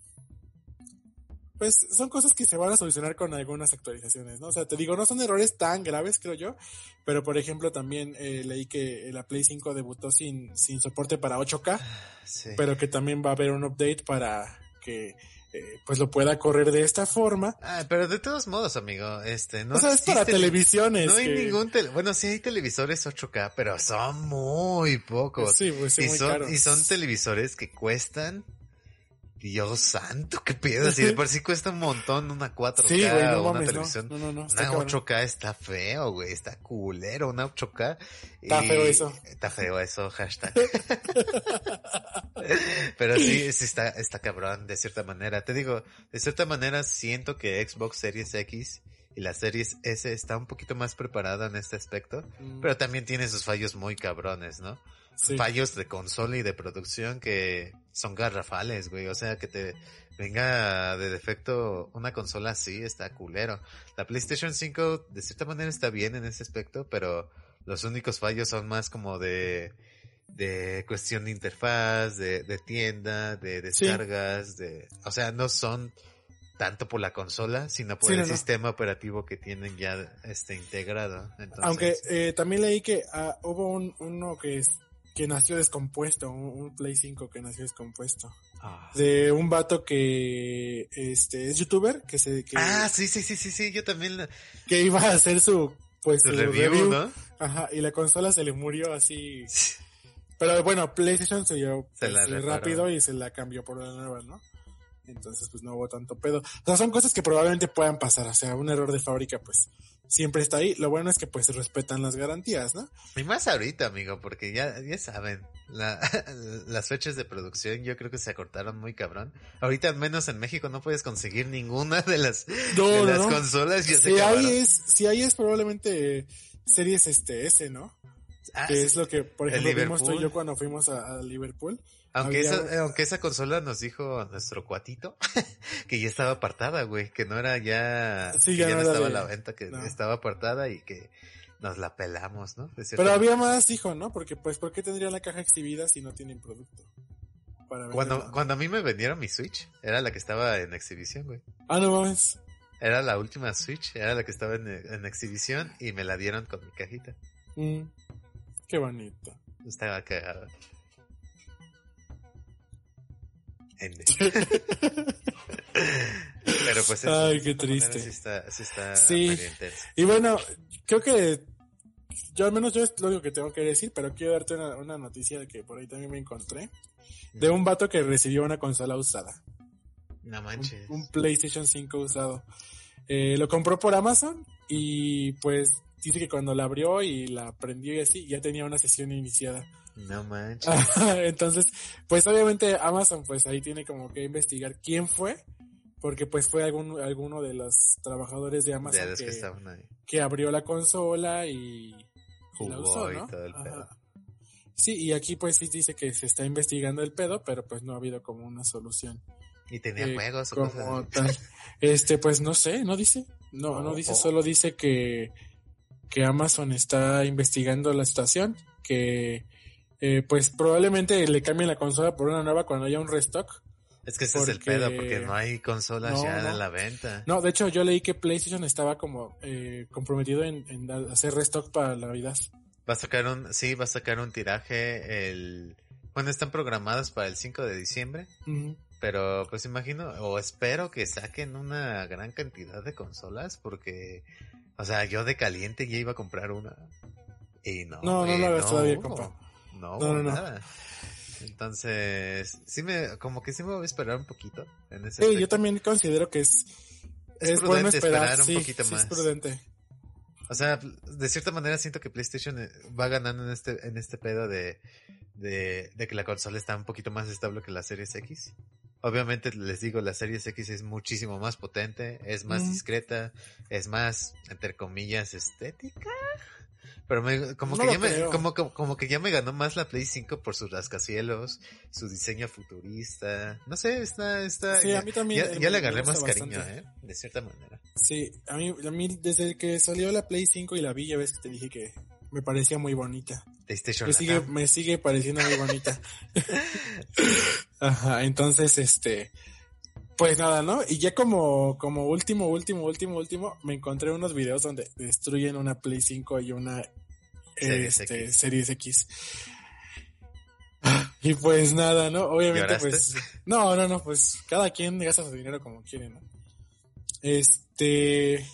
pues son cosas que se van a solucionar con algunas actualizaciones, ¿no? O sea, te digo, no son errores tan graves, creo yo, pero por ejemplo también eh, leí que la Play 5 debutó sin, sin soporte para 8K, Sí. pero que también va a haber un update para que eh, pues lo pueda correr de esta forma. Ah, pero de todos modos, amigo, este, no o sea, es para televisiones. No hay que- ningún tele, bueno, sí hay televisores 8K, pero son muy pocos. Sí, pues sí, y muy son, caros. y son televisores que cuestan Dios santo, qué pedo, si de por sí cuesta un montón una 4K Sí, güey, no o una mames, televisión. no, no, no, Una cabrón. 8K está feo, güey, está culero, una 8K. Está y- feo eso. Está feo eso, hashtag. Pero sí, sí está, está cabrón, de cierta manera. Te digo, de cierta manera siento que Xbox Series X y la Series S está un poquito más preparada en este aspecto, Mm, pero también tiene sus fallos muy cabrones, ¿no? Sí. Fallos de consola y de producción que son garrafales, güey. O sea, que te venga de defecto una consola así, está culero. La PlayStation 5 de cierta manera está bien en ese aspecto, pero los únicos fallos son más como de de cuestión de interfaz, de, de tienda, de descargas, de, o sea, no son tanto por la consola, sino por el sistema operativo que tienen ya este integrado. Aunque eh, también leí que ah, hubo un, uno que es, que nació descompuesto, un, Play 5 que nació descompuesto. Ah. De un vato que este es youtuber, que se que, Ah, sí, sí, sí, sí, sí, yo también que iba a hacer su pues su, review, ¿no? Ajá, y la consola se le murió así. Pero bueno, PlayStation se dio pues, rápido y se la cambió por una nueva, ¿no? Entonces, pues no hubo tanto pedo. O sea, son cosas que probablemente puedan pasar. O sea, un error de fábrica, pues siempre está ahí. Lo bueno es que pues respetan las garantías, ¿no? Y más ahorita, amigo, porque ya, ya saben, la, las fechas de producción yo creo que se acortaron muy cabrón. Ahorita al menos en México no puedes conseguir ninguna de las, de las consolas. si hay es, si hay es probablemente series este S, ¿no? Ah, que es lo que, por ejemplo, vimos tú y yo cuando fuimos a Liverpool aunque, esa, aunque esa consola nos dijo nuestro cuatito que ya estaba apartada, güey, que no era ya, que ya, no estaba a la venta, que estaba apartada y que nos la pelamos, ¿no? Pero había más, dijo, ¿no? Porque, pues, ¿por qué tendría la caja exhibida si no tienen producto? cuando, cuando a mí me vendieron mi Switch, era la que estaba en exhibición, güey. Ah, no mames. Era la última Switch, era la que estaba en, en exhibición y me la dieron con mi cajita. Mm, qué bonito. Estaba cagada. Pero pues Ay, qué triste. Sí, Y bueno, creo que yo al menos yo es lo único que tengo que decir, pero quiero darte una, noticia que por ahí también me encontré. De un vato que recibió una consola usada. No manches. Un, PlayStation 5 usado. Eh, lo compró por Amazon y pues dice que cuando la abrió y la prendió y así, ya tenía una sesión iniciada. No manches. Entonces, pues obviamente Amazon pues ahí tiene como que investigar quién fue, porque pues fue algún, alguno de los trabajadores de Amazon que, abrió la consola y, jugó y todo el pedo. Sí, y aquí pues sí dice que se está investigando el pedo, pero pues no ha habido como una solución. Y tenía eh, juegos como Este, pues no sé, no dice. No, no dice, solo dice que, que Amazon está investigando la situación, que eh, pues probablemente le cambien la consola por una nueva cuando haya un restock. Es que ese es el pedo, porque no hay consolas ya en la venta. No, de hecho yo leí que PlayStation estaba como eh, comprometido en, hacer restock para la Navidad. Va a sacar un, sí, va a sacar un tiraje el... Bueno, están programadas para el 5 de diciembre. Pero pues imagino, o espero que saquen una gran cantidad de consolas, porque, o sea, yo de caliente ya iba a comprar una. Y no. No, no lo todavía. No, no, nada. Entonces, sí me, como que sí me voy a esperar un poquito en ese Sí, yo también considero que es, es, bueno esperar, un poquito más. es prudente. O sea, de cierta manera siento que PlayStation eh, va ganando en este, en este pedo de, de, de que la consola está un poquito más estable que la Series X. Obviamente les digo, la Series X es muchísimo más potente, es más discreta, es más, entre comillas, estética. Pero me, como, que ya me, como, como, que ya me ganó más la Play 5 por sus rascacielos, su diseño futurista. No sé, está, está. Sí, a mí también. Ya, le agarré más cariño, ¿eh? De cierta manera. Sí, a mí, a mí desde que salió la Play 5 y la vi, ya ves que te dije que me parecía muy bonita. PlayStation me sigue, me sigue pareciendo muy bonita. Ajá, entonces, este, pues nada, ¿no? Y ya como, como último, último, último, último, me encontré unos videos donde destruyen una Play 5 y una Series, este, X. Series X. Y pues nada, ¿no? Obviamente, pues. No, no, no, pues cada quien gasta su dinero como quiere, ¿no? Este.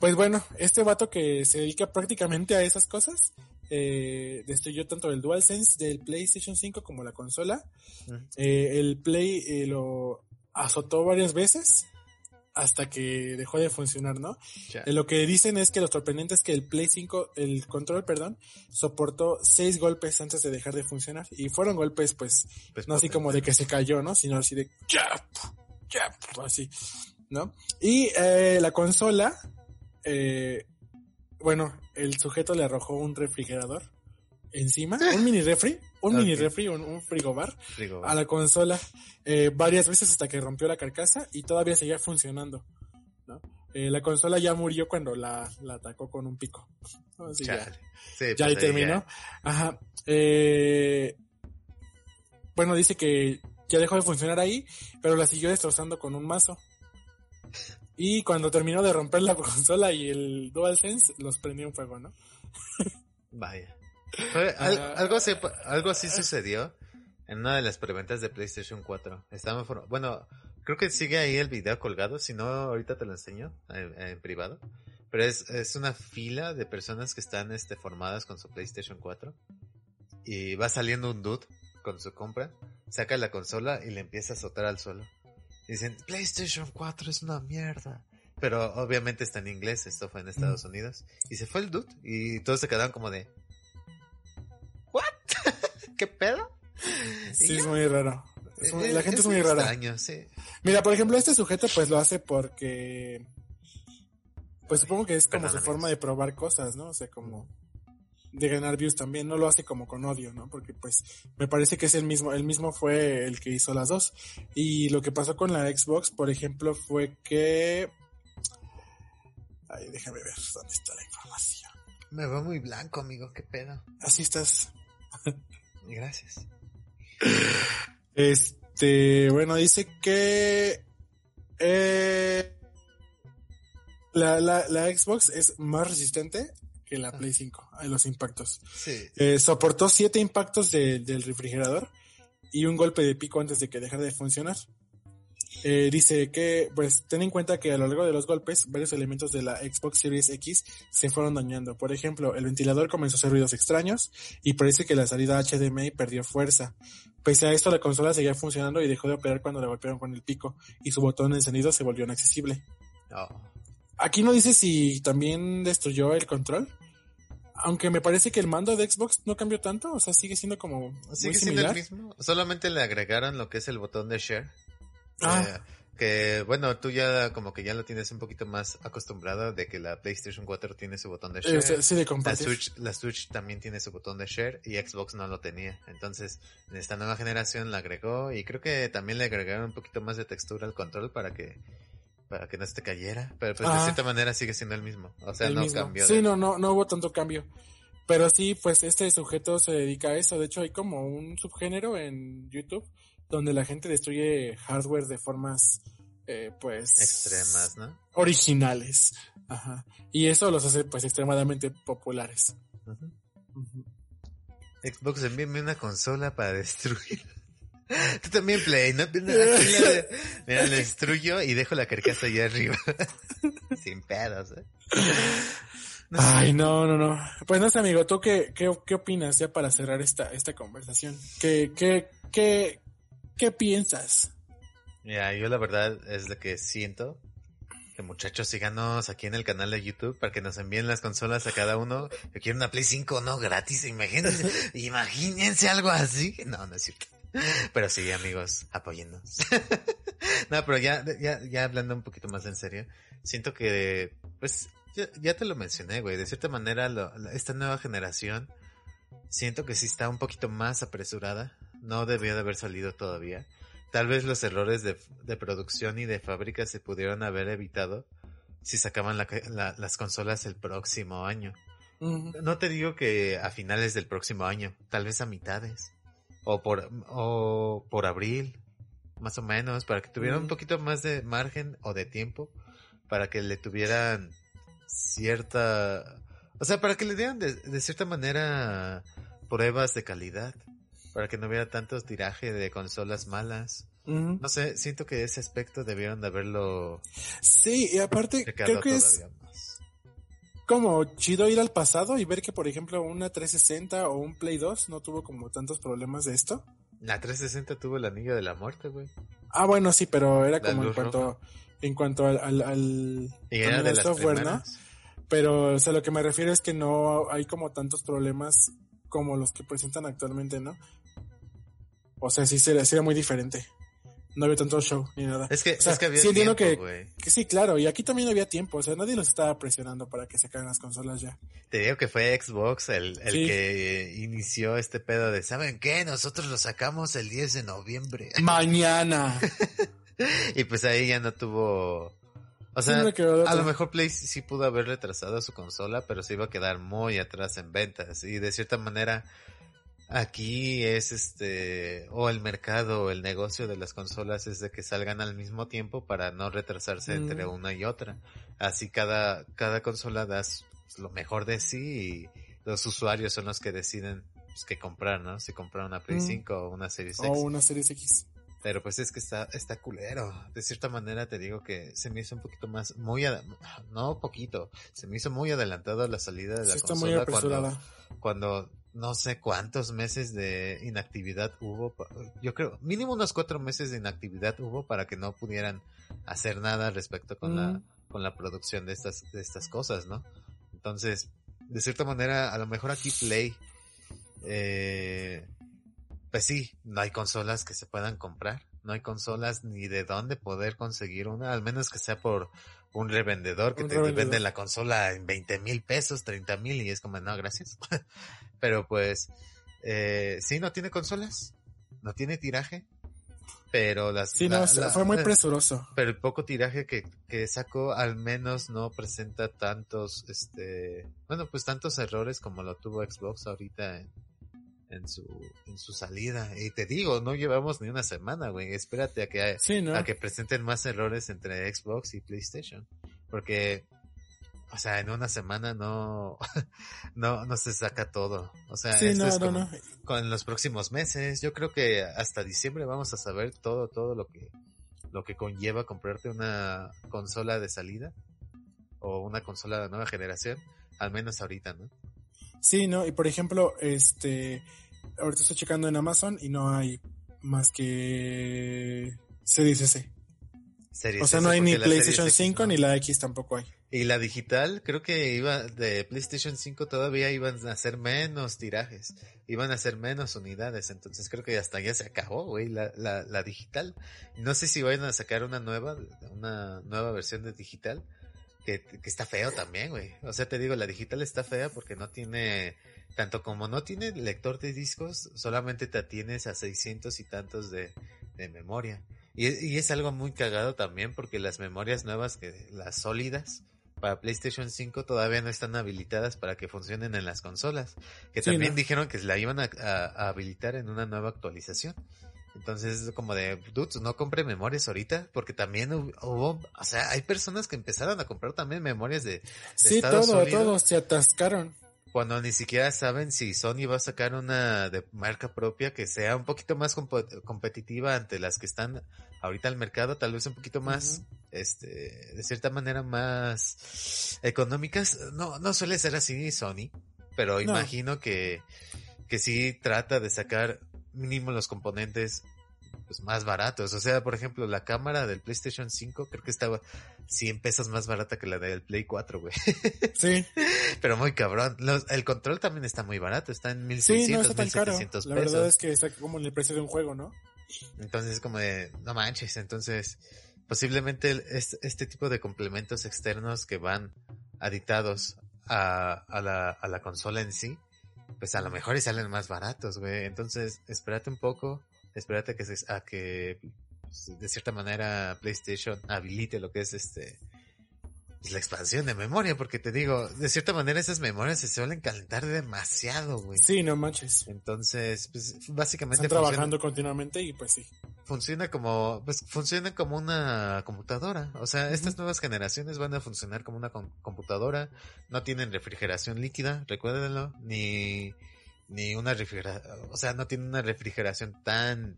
Pues bueno, este vato que se dedica prácticamente a esas cosas, eh, destruyó tanto el DualSense del PlayStation 5 como la consola. Eh, el Play eh, lo azotó varias veces hasta que dejó de funcionar, ¿no? Eh, lo que dicen es que lo sorprendente es que el Play 5, el control, perdón, soportó seis golpes antes de dejar de funcionar. Y fueron golpes, pues, pues no así como de que se cayó, ¿no? Sino así de así, ¿no? Y eh, la consola, eh, bueno, el sujeto le arrojó un refrigerador encima, un mini refri, un mini refri, un, frigobar, a la consola eh, varias veces hasta que rompió la carcasa y todavía seguía funcionando, ¿no? Eh, la consola ya murió cuando la, la atacó con un pico. Así ya. Sí, ya ahí pues terminó. Ajá. Eh, bueno, dice que ya dejó de funcionar ahí, pero la siguió destrozando con un mazo. Y cuando terminó de romper la consola y el DualSense, los prendió en fuego, ¿no? Vaya. Al- Ah. algo, así, algo así sucedió en una de las preventas de PlayStation 4. Estaba bueno, creo que sigue ahí el video colgado, si no ahorita te lo enseño en, en privado. Pero es, es una fila de personas que están este, formadas con su PlayStation 4. Y va saliendo un dude con su compra, saca la consola y le empieza a azotar al suelo. Dicen, PlayStation 4 es una mierda. Pero obviamente está en inglés, esto fue en Estados Unidos. Y se fue el dude y todos se quedaron como de... ¿Qué pedo? Sí, es muy raro. Es muy- la gente es muy rara. extraño, sí. Mira, por ejemplo, este sujeto pues lo hace porque... Pues supongo que es como Perdón, su amigos. forma de probar cosas, ¿no? O sea, como de ganar views también, no lo hace como con odio, ¿no? Porque pues me parece que es el mismo, el mismo fue el que hizo las dos. Y lo que pasó con la Xbox, por ejemplo, fue que... Ay, déjame ver dónde está la información. Me veo muy blanco, amigo, qué pedo. Así estás. Gracias. Este, bueno, dice que eh, la, la, la Xbox es más resistente que la Play 5 a los impactos. Sí. Eh, soportó siete impactos de- del refrigerador y un golpe de pico antes de que dejara de funcionar. Eh, dice que, pues, ten en cuenta que a lo largo de los golpes, varios elementos de la Xbox Series X se fueron dañando. Por ejemplo, el ventilador comenzó a hacer ruidos extraños y parece que la salida HDMI perdió fuerza. Pese a esto, la consola seguía funcionando y dejó de operar cuando la golpearon con el pico y su botón encendido se volvió inaccesible. Oh. Aquí no dice si también destruyó el control. Aunque me parece que el mando de Xbox no cambió tanto, o sea, sigue siendo como Sigue muy siendo similar. el mismo. Solamente le agregaron lo que es el botón de share. Ah. Eh, que bueno, tú ya como que ya lo tienes un poquito más acostumbrado de que la PlayStation 4 tiene su botón de share. Eh, sí, sí, de La. Switch, la Switch también tiene su botón de share y Xbox no lo tenía. Entonces, en esta nueva generación la agregó y creo que también le agregaron un poquito más de textura al control para que para que no se te cayera. Pero pues de Ah. cierta manera sigue siendo el mismo. O sea, el no mismo. cambió. Sí, de- no, no, no hubo tanto cambio. Pero sí, pues este sujeto se dedica a eso. De hecho, hay como un subgénero en YouTube donde la gente destruye hardware de formas, eh, pues... extremas, ¿no? Originales. Ajá. Y eso los hace, pues, extremadamente populares. Ujú. Ujú. Xbox, envíame una consola para destruir. Tú también Play, ¿no? Mira, la destruyo y dejo la carcasa allá arriba. Sin pedos, ¿eh? No sé. Ay, no, no, no. Pues no sé, amigo, ¿tú qué, qué, qué opinas ya para cerrar esta, esta conversación? ¿Qué, qué, qué, qué piensas? Mira, yo la verdad es lo que siento. Que muchachos, síganos aquí en el canal de YouTube para que nos envíen las consolas a cada uno. Yo quiero una Play 5, no, gratis, imagínense, imagínense algo así. No, no es cierto. Pero sí, amigos, apóyennos. no, pero ya, ya, ya hablando un poquito más en serio, siento que, pues, ya, ya te lo mencioné, güey. De cierta manera, lo- esta nueva generación, siento que sí está un poquito más apresurada. No debió de haber salido todavía. Tal vez los errores de, de producción y de fábrica se pudieron haber evitado si sacaban la las consolas el próximo año. No te digo que a finales del próximo año, tal vez a mitades. O por, o por abril, más o menos, para que tuvieran un poquito más de margen o de tiempo, para que le tuvieran cierta... O sea, para que le dieran de, de cierta manera pruebas de calidad, para que no hubiera tantos tiraje de consolas malas. No sé, siento que ese aspecto debieron de haberlo Sí, y aparte, creo que es más. como chido ir al pasado y ver que, por ejemplo, una 360 o un Play 2 no tuvo como tantos problemas de esto. La 360 tuvo el anillo de la muerte, güey. Ah, bueno, sí, pero era La como en cuanto, en cuanto al, al, al- Y era de software, ¿no? Pero, o sea, lo que me refiero es que no hay como tantos problemas como los que presentan actualmente, ¿no? O sea, sí sería, sería muy diferente. No había tanto show ni nada. Es que, O sea, es que había sí tiempo, que-. Que sí, claro, y aquí también había tiempo, o sea, nadie los estaba presionando para que sacaran las consolas ya. Te digo que fue Xbox el, el Sí. que inició este pedo de, ¿saben qué? Nosotros lo sacamos el 10 de noviembre. Mañana. y pues ahí ya no tuvo... O sea, a lo mejor Play sí pudo haber retrasado su consola, pero se iba a quedar muy atrás en ventas. Y de cierta manera, aquí es este, o el mercado o el negocio de las consolas es de que salgan al mismo tiempo para no retrasarse entre mm. una y otra. Así cada, cada consola da lo mejor de sí y los usuarios son los que deciden pues, qué comprar, ¿no? Si comprar una Play 5 mm. o una Series X. O una Series X. Pero pues es que está, está culero. De cierta manera te digo que se me hizo un poquito más, muy, no poquito, se me hizo muy adelantado la salida de la consola cuando, cuando no sé cuántos meses de inactividad hubo. Yo creo, mínimo unos cuatro meses de inactividad hubo para que no pudieran hacer nada respecto con la, mm. con la producción de estas, de estas cosas, ¿no? Entonces, de cierta manera, a lo mejor aquí Play, eh, pues sí, no hay consolas que se puedan comprar, no hay consolas ni de dónde poder conseguir una, al menos que sea por un revendedor que te vende la consola en 20 mil pesos, 30 mil y es como, no, gracias. Pero pues, eh, sí, no tiene consolas, no tiene tiraje, pero las... Sí, no, fue muy presuroso. Pero el poco tiraje que, que sacó al menos no presenta tantos, este, bueno, pues tantos errores como lo tuvo Xbox ahorita en, en su, en su salida. Y te digo, no llevamos ni una semana, güey. Espérate a que, a que presenten más errores entre Xbox y PlayStation. Porque, o sea, en una semana no, no, no se saca todo. O sea, esto es con los próximos meses. Yo creo que hasta diciembre vamos a saber todo, todo lo que, lo que conlleva comprarte una consola de salida o una consola de nueva generación, al menos ahorita, ¿no? Sí, ¿no? Y por ejemplo, este, ahorita estoy checando en Amazon y no hay más que Series S. o sea, no hay ni PlayStation 5 ni la X tampoco hay. Y la digital, creo que iba de PlayStation 5 todavía iban a hacer menos tirajes, iban a hacer menos unidades, entonces creo que hasta ya se acabó, güey, la, la, digital. No sé si vayan a sacar una nueva, una nueva versión de digital, que, está feo también, güey. O sea, te digo, la digital está fea porque no tiene, tanto como no tiene lector de discos, solamente te atienes a 600 y tantos de, de memoria. Y, y, es algo muy cagado también porque las memorias nuevas, que las sólidas, para PlayStation 5 todavía no están habilitadas para que funcionen en las consolas. Que también dijeron que la iban a, a, habilitar en una nueva actualización. Entonces es como de, dudes, no compre memorias ahorita, porque también hubo, o sea, hay personas que empezaron a comprar también memorias de, sí, todo, todos se atascaron. Cuando ni siquiera saben si Sony va a sacar una de marca propia que sea un poquito más competitiva ante las que están ahorita al mercado, tal vez un poquito más, este, de cierta manera más económicas. No, no suele ser así Sony, pero imagino que, que sí trata de sacar mínimo los componentes pues más baratos. O sea, por ejemplo, la cámara del PlayStation 5 creo que estaba 100 pesos más barata que la del Play 4, güey. Sí. Pero muy cabrón. el control también está muy barato, está en 1600, sí, no está tan pesos. La verdad es que está como en el precio de un juego, ¿no? Entonces es como de, no manches, entonces posiblemente este, tipo de complementos externos que van adictados a, a, la, a la consola en sí, pues a lo mejor y salen más baratos, güey. Entonces, espérate un poco, espérate que se, a que pues, de cierta manera PlayStation habilite lo que es este pues, la expansión de memoria, porque te digo, de cierta manera esas memorias se suelen calentar demasiado, güey. Sí, no manches. Entonces, pues básicamente están trabajando continuamente y pues sí. Funciona como, pues funciona como una computadora. O sea, estas nuevas generaciones van a funcionar como una computadora. No tienen refrigeración líquida, recuérdenlo, ni ni una refrigeración, o sea, no tiene una refrigeración tan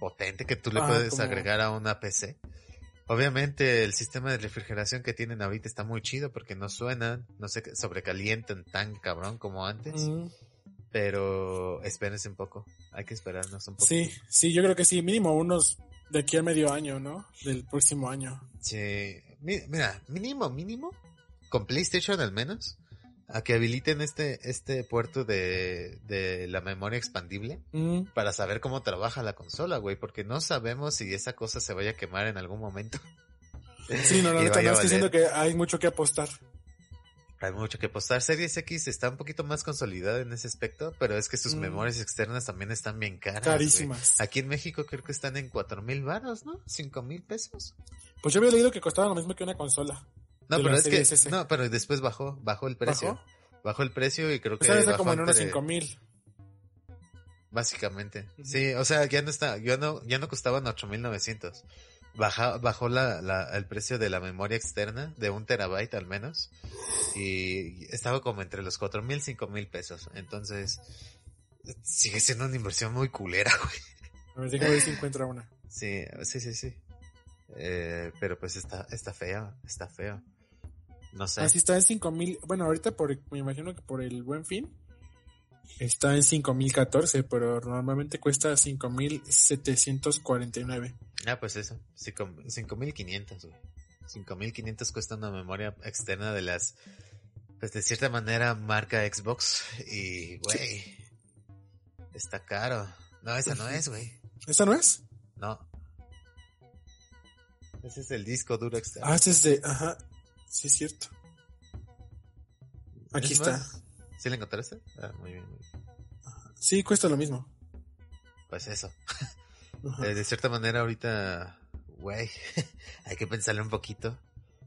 potente que tú le puedes agregar a una PC. Obviamente el sistema de refrigeración que tienen ahorita está muy chido porque no suenan, no se sobrecalientan tan cabrón como antes. Pero espérense un poco, hay que esperarnos un poco. Sí, sí, yo creo que sí, mínimo unos de aquí a medio año, ¿no? Del próximo año. Sí, mira, mínimo, mínimo, con PlayStation al menos, a que habiliten este, este puerto de, de la memoria expandible mm. para saber cómo trabaja la consola, güey, porque no sabemos si esa cosa se vaya a quemar en algún momento. Sí, no, no, no, diciendo que hay mucho que apostar. Hay mucho que apostar. Series X está un poquito más consolidada en ese aspecto, pero es que sus Mm. memorias externas también están bien caras. Carísimas. Aquí en México creo que están en cuatro mil varos, ¿no? Cinco mil pesos. Pues yo había leído que costaba lo mismo que una consola. No, pero es que, S. no, pero después bajó, bajó el precio. ¿Bajó? Bajó el precio y creo que O sea, está como en unos 5 mil. Básicamente. Sí, o sea, ya no está, ya no, ya no costaban 8900. Baja, bajó la, la, el precio de la memoria externa de un terabyte al menos. Y estaba como entre los 4000 y 5000 pesos. Entonces, sigue siendo una inversión muy culera, güey. A ver si encuentra una. Sí, sí, sí, sí. Eh, pero pues está, está feo, está feo. No sé. Así está en 5 mil. Bueno, ahorita por, me imagino que por el buen fin está en 5014, pero normalmente cuesta 5749. Ah, pues eso, cinco- 5500, güey. 5500 cuesta una memoria externa de las, pues de cierta manera marca Xbox y, güey, está caro. No, esa no es, güey. ¿Esa no es? No. Ese es el disco duro externo. Ah, esta es de. Ajá. Sí, es cierto. Aquí ¿Es está. más? ¿Sí la encontraste? Ah, muy bien, muy bien. Sí, cuesta lo mismo. Pues eso. Eh, de cierta manera ahorita, güey, hay que pensarle un poquito.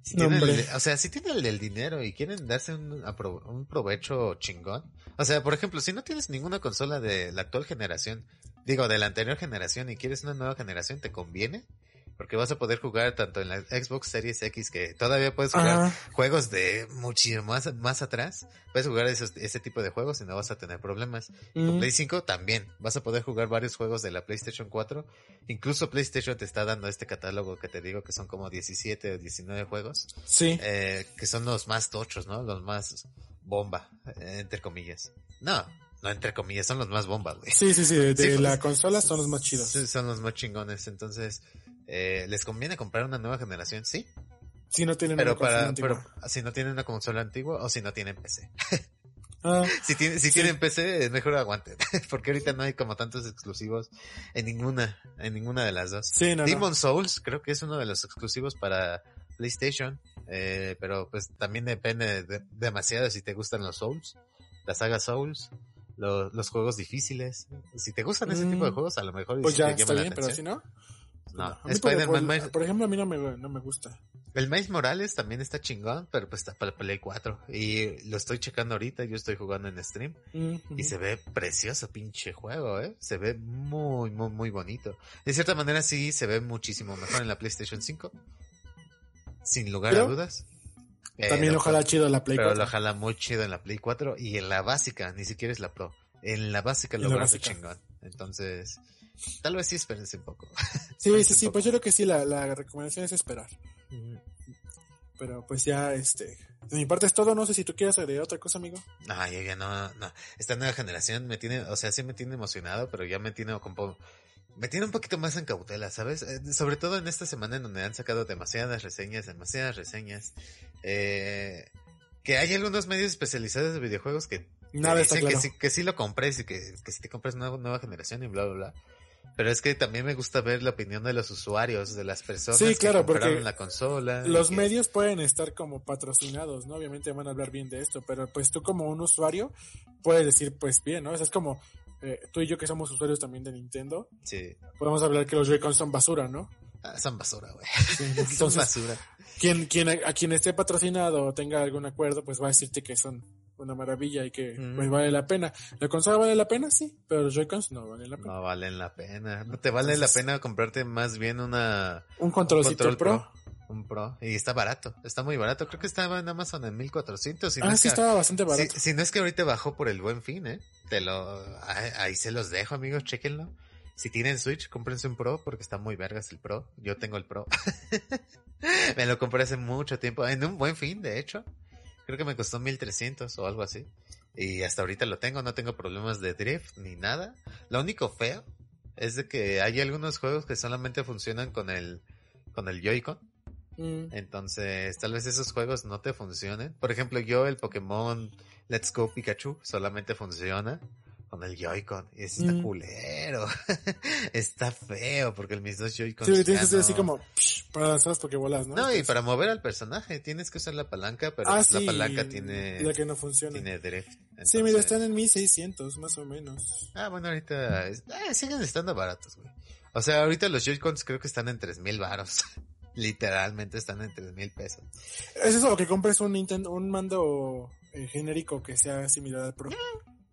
Si No, tienen el- hombre. o sea, si tienen el del dinero y quieren darse un, un provecho chingón. O sea, por ejemplo, si no tienes ninguna consola de la actual generación, digo, de la anterior generación y quieres una nueva generación, ¿te conviene? Porque vas a poder jugar tanto en la Xbox Series X que todavía puedes jugar Ajá. juegos de muchísimo más, más atrás. Puedes jugar esos, ese tipo de juegos y no vas a tener problemas. Con Mm. Play 5 también. Vas a poder jugar varios juegos de la PlayStation 4. Incluso PlayStation te está dando este catálogo que te digo que son como 17 o 19 juegos. Sí. eh, que son los más tochos, ¿no? Los más bomba, eh, entre comillas. No, no entre comillas, son los más bomba, güey. Sí, sí, sí. De, Sí, de pues, la consola son los más chidos. Sí, Son los más chingones. Entonces, eh, ¿les conviene comprar una nueva generación? Sí. Si no tienen Pero una consola para, antigua. pero si no tienen una consola antigua o si no tienen PC. Ah, Si, tiene, si Sí. tienen PC, es mejor aguanten. Porque ahorita no hay como tantos exclusivos en ninguna, en ninguna de las dos. sí, no, no. Demon Souls creo que es uno de los exclusivos para PlayStation. eh, pero pues también depende de- demasiado si te gustan los Souls, la saga Souls, lo- los juegos difíciles. Si te gustan ese tipo de Mm. juegos, a lo mejor Pues ya está bien, pero si atención. No. Spider-Man, Miles- por ejemplo, a mí no me, no me gusta. el Miles Morales también está chingón, pero pues está para Play 4. Y lo estoy checando ahorita, yo estoy jugando en stream. Mm, Y se ve precioso pinche juego, ¿eh? Se ve muy, muy, muy bonito. De cierta manera sí se ve muchísimo mejor en la PlayStation 5. Sin lugar Pero a dudas. También Pero- ojalá chido la Play Pero 4. lo jala muy chido en la Play 4 y en la básica, ni siquiera es la Pro. En la básica En lo chingón. Entonces, tal vez sí espérense un poco. Sí, sí, sí, poco. pues yo creo que sí, la, la recomendación es esperar. Pero pues ya, este, de mi parte es todo, no sé si tú quieres agregar otra cosa, amigo. No, ya no, no. Esta nueva generación me tiene, o sea, sí me tiene emocionado, pero ya me tiene como, me tiene un poquito más en cautela, ¿sabes? Eh, sobre todo en esta semana en donde han sacado demasiadas reseñas, demasiadas reseñas. Eh, que hay algunos medios especializados de videojuegos que Nada te está dicen claro. que sí, que sí lo compres y que, que si te compras nueva, nueva generación y bla, bla, bla. Pero es que también me gusta ver la opinión de los usuarios, de las personas Sí, que porque compraron la consola. Los medios pueden estar como patrocinados, ¿no? Obviamente van a hablar bien de esto, pero pues tú como un usuario puedes decir, pues bien, ¿no? O sea, es como eh, tú y yo que somos usuarios también de Nintendo, Sí, podemos hablar que los Joy-Con son basura, ¿no? Ah, son basura, güey. Sí, Son basura. quien, quien, a quien esté patrocinado o tenga algún acuerdo, pues va a decirte que son una maravilla y que Mm. pues vale la pena. ¿La consola vale la pena? Sí, pero los Joy-Cons no valen la pena. No valen la pena. No te vale la pena comprarte más bien una Un controlcito control pro. Un Pro. Y está barato. Está muy barato. Creo que estaba en Amazon en 1400. Si no ah, es sí, que- estaba bastante si, barato. si no es que ahorita bajó por el buen fin, ¿eh? Te lo, ahí, ahí se los dejo, amigos. Chequenlo. Si tienen Switch, cómprense un Pro porque está muy vergas el Pro. Yo tengo el Pro. me lo compré hace mucho tiempo. En un buen fin, de hecho. Creo que me costó 1300 o algo así. Y hasta ahorita lo tengo, no tengo problemas de drift ni nada. Lo único feo es de que hay algunos juegos que solamente funcionan con el con el Joy-Con. Mm. Entonces, tal vez esos juegos no te funcionen. Por ejemplo, yo el Pokémon Let's Go Pikachu solamente funciona con el Joy-Con. Y eso está Mm. culero. está feo porque mis dos Joy-Cons Sí, tienes que ser así no- como... psh, Para lanzar las pokebolas, ¿no? No, y para mover al personaje tienes que usar la palanca, pero Ah, sí, la palanca tiene, La que no funciona. tiene drift. Sí, mira, están en 1600, más o menos. Ah, bueno, ahorita eh, siguen estando baratos, güey. O sea, ahorita los Joy-Cons creo que están en tres mil varos. Literalmente están en tres mil pesos. Es eso, o que compres un Nintendo, un mando eh, genérico que sea similar al Pro.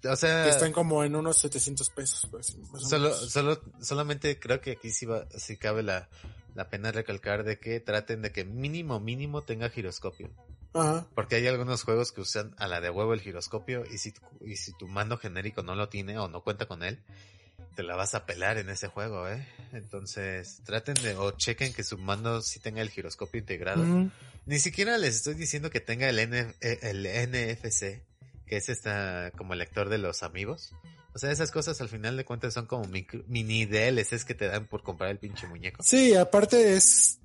O sea, que están como en unos 700 pesos. Pues, más o solo, menos. solo, solamente creo que aquí sí va, sí cabe la, la pena recalcar de que traten de que mínimo, mínimo tenga giroscopio. Ajá. Porque hay algunos juegos que usan a la de huevo el giroscopio y si, tu- y si tu mando genérico no lo tiene o no cuenta con él, te la vas a pelar en ese juego, ¿eh? Entonces, traten de, o chequen que su mando sí tenga el giroscopio integrado. Ujú. Ni siquiera les estoy diciendo que tenga el, N- eh, el NFC, que es esta como el lector de los amigos. O sea, esas cosas al final de cuentas son como mini DLCs que te dan por comprar el pinche muñeco. Sí, aparte es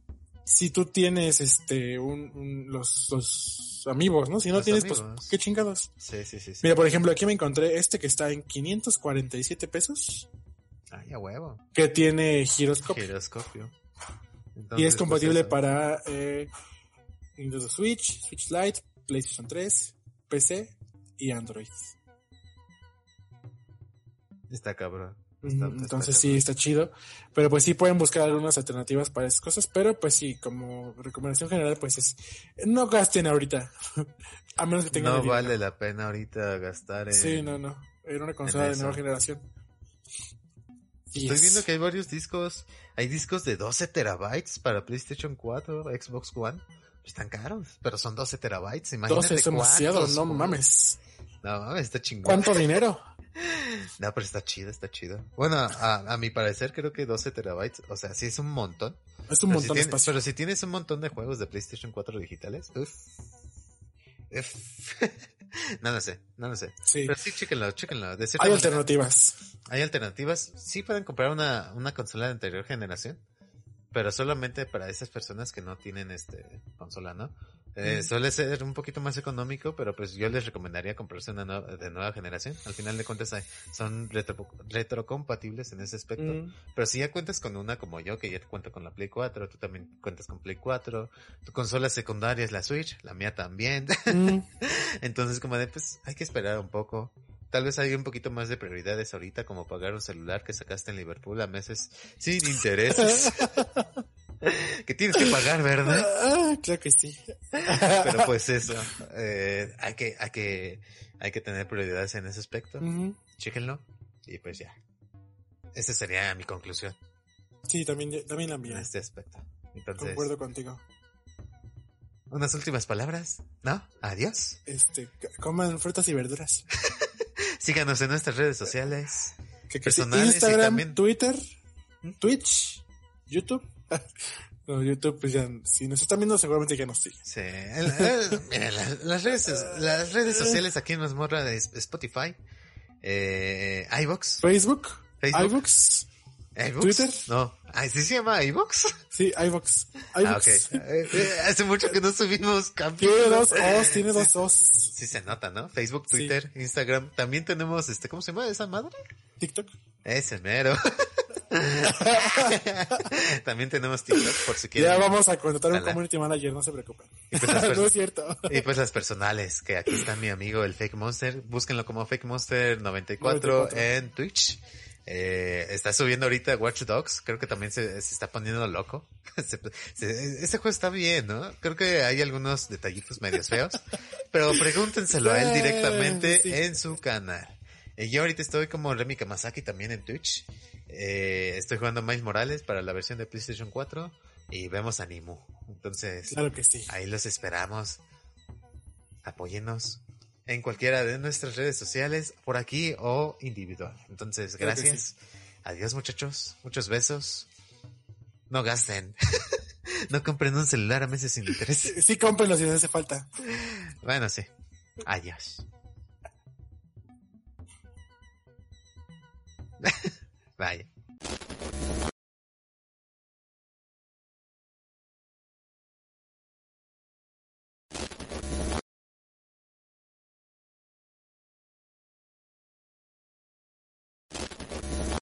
si tú tienes este un, un- los, los amigos, ¿no? Si no Los tienes, amigos. pues qué chingados. Sí, sí, sí. sí. Mira, por ejemplo, aquí me encontré este que está en 547 pesos, Ay, a huevo. que tiene giroscopio Giroscopio. y es pues, compatible para eh, Nintendo Switch, Switch Lite, PlayStation 3, PC y Android. Está cabrón. Está- está Entonces cabrón. sí, está chido. Pero pues sí pueden buscar algunas alternativas para esas cosas. Pero pues sí, como recomendación general, pues es no gasten ahorita. A menos que tengan No dinero. vale la pena ahorita gastar en... Sí, no, no. Era una consola de nueva generación. Estoy viendo que hay varios discos. Hay discos de 12 terabytes para PlayStation 4, Xbox One. Están caros, pero son 12 terabytes. Imagínate 12 es demasiado, cuántos no mames. No mames, está chingón. ¿Cuánto dinero? No, pero está chido, está chido. Bueno, a, a mi parecer creo que 12 terabytes, o sea, sí es un montón. Es un Pero, montón si de espacio. pero si tienes un montón de juegos de PlayStation 4 digitales, uff. Uf. no lo sé, no lo sé. Sí. Pero sí, chéquenlo, chéquenlo. De Hay alternativas. hay alternativas. Sí pueden comprar una, una consola de anterior generación, pero solamente para esas personas que no tienen este consola, ¿no? Eh. Suele ser un poquito más económico, pero pues yo les recomendaría comprarse una nue- de nueva generación. Al final de cuentas son retro, retrocompatibles en ese aspecto. Mm. Pero si ya cuentas con una como yo, que ya te cuento con la Play 4, tú también cuentas con Play 4, tu consola secundaria es la Switch, la mía también. Mm. Entonces como de, pues hay que esperar un poco. Tal vez hay un poquito más de prioridades ahorita, como pagar un celular que sacaste en Liverpool a meses sin intereses. que tienes que pagar, ¿verdad? Ah, claro que sí. Pero pues eso, eh, hay que, hay que, hay que tener prioridades en ese aspecto. Ujú. Chéquenlo. Y pues ya. Esa sería mi conclusión Sí, también, también la en mía. este aspecto. Entonces, Concuerdo contigo. unas últimas palabras, ¿no? Adiós. Este, coman frutas y verduras. Síganos en nuestras redes sociales. Que, que Personales y Instagram, también- Twitter, Twitch, YouTube. No, YouTube, pues ya, si nos están viendo, seguramente ya nos siguen. Sí. el- el- miren, la- las, redes, las redes sociales aquí en Mazmorra de Spotify, eh, iVox, Facebook, Facebook. iVoox. Twitter. No. Ay, ¿sí se llama iVox? sí, iVoox. Ah. Eh, eh, hace mucho que no subimos Tiene capítulos. dos O's, tiene dos O's. Sí se nota, ¿no? Facebook, Sí. Twitter, Instagram. También tenemos, este, ¿cómo se llama esa madre? TikTok. Ese mero. También tenemos TikTok por si quieren. Ya vamos a contratar un Ala. community manager, no se preocupen. Pues, no es cierto. y pues las personales, que aquí está mi amigo el Fake Monster. Búsquenlo como Fake Monster 94, 94. en Twitch. Eh, está subiendo ahorita Watch Dogs. Creo que también se, se está poniendo loco. Se- se- ese juego está bien, ¿no? Creo que hay algunos detallitos medios feos. pero pregúntenselo a él directamente Sí. en su canal. Eh, yo ahorita estoy como Remy Kamasaki también en Twitch. Eh, estoy jugando Miles Morales para la versión de PlayStation 4 y vemos Animu. Entonces, Claro que sí. ahí los esperamos. Apóyennos en cualquiera de nuestras redes sociales, por aquí o individual. Entonces, Claro gracias. Adiós muchachos. Muchos besos. No gasten. no compren un celular a meses sin interés. Sí, sí cómprenlo si les hace falta. Bueno, sí. Adiós. Bye.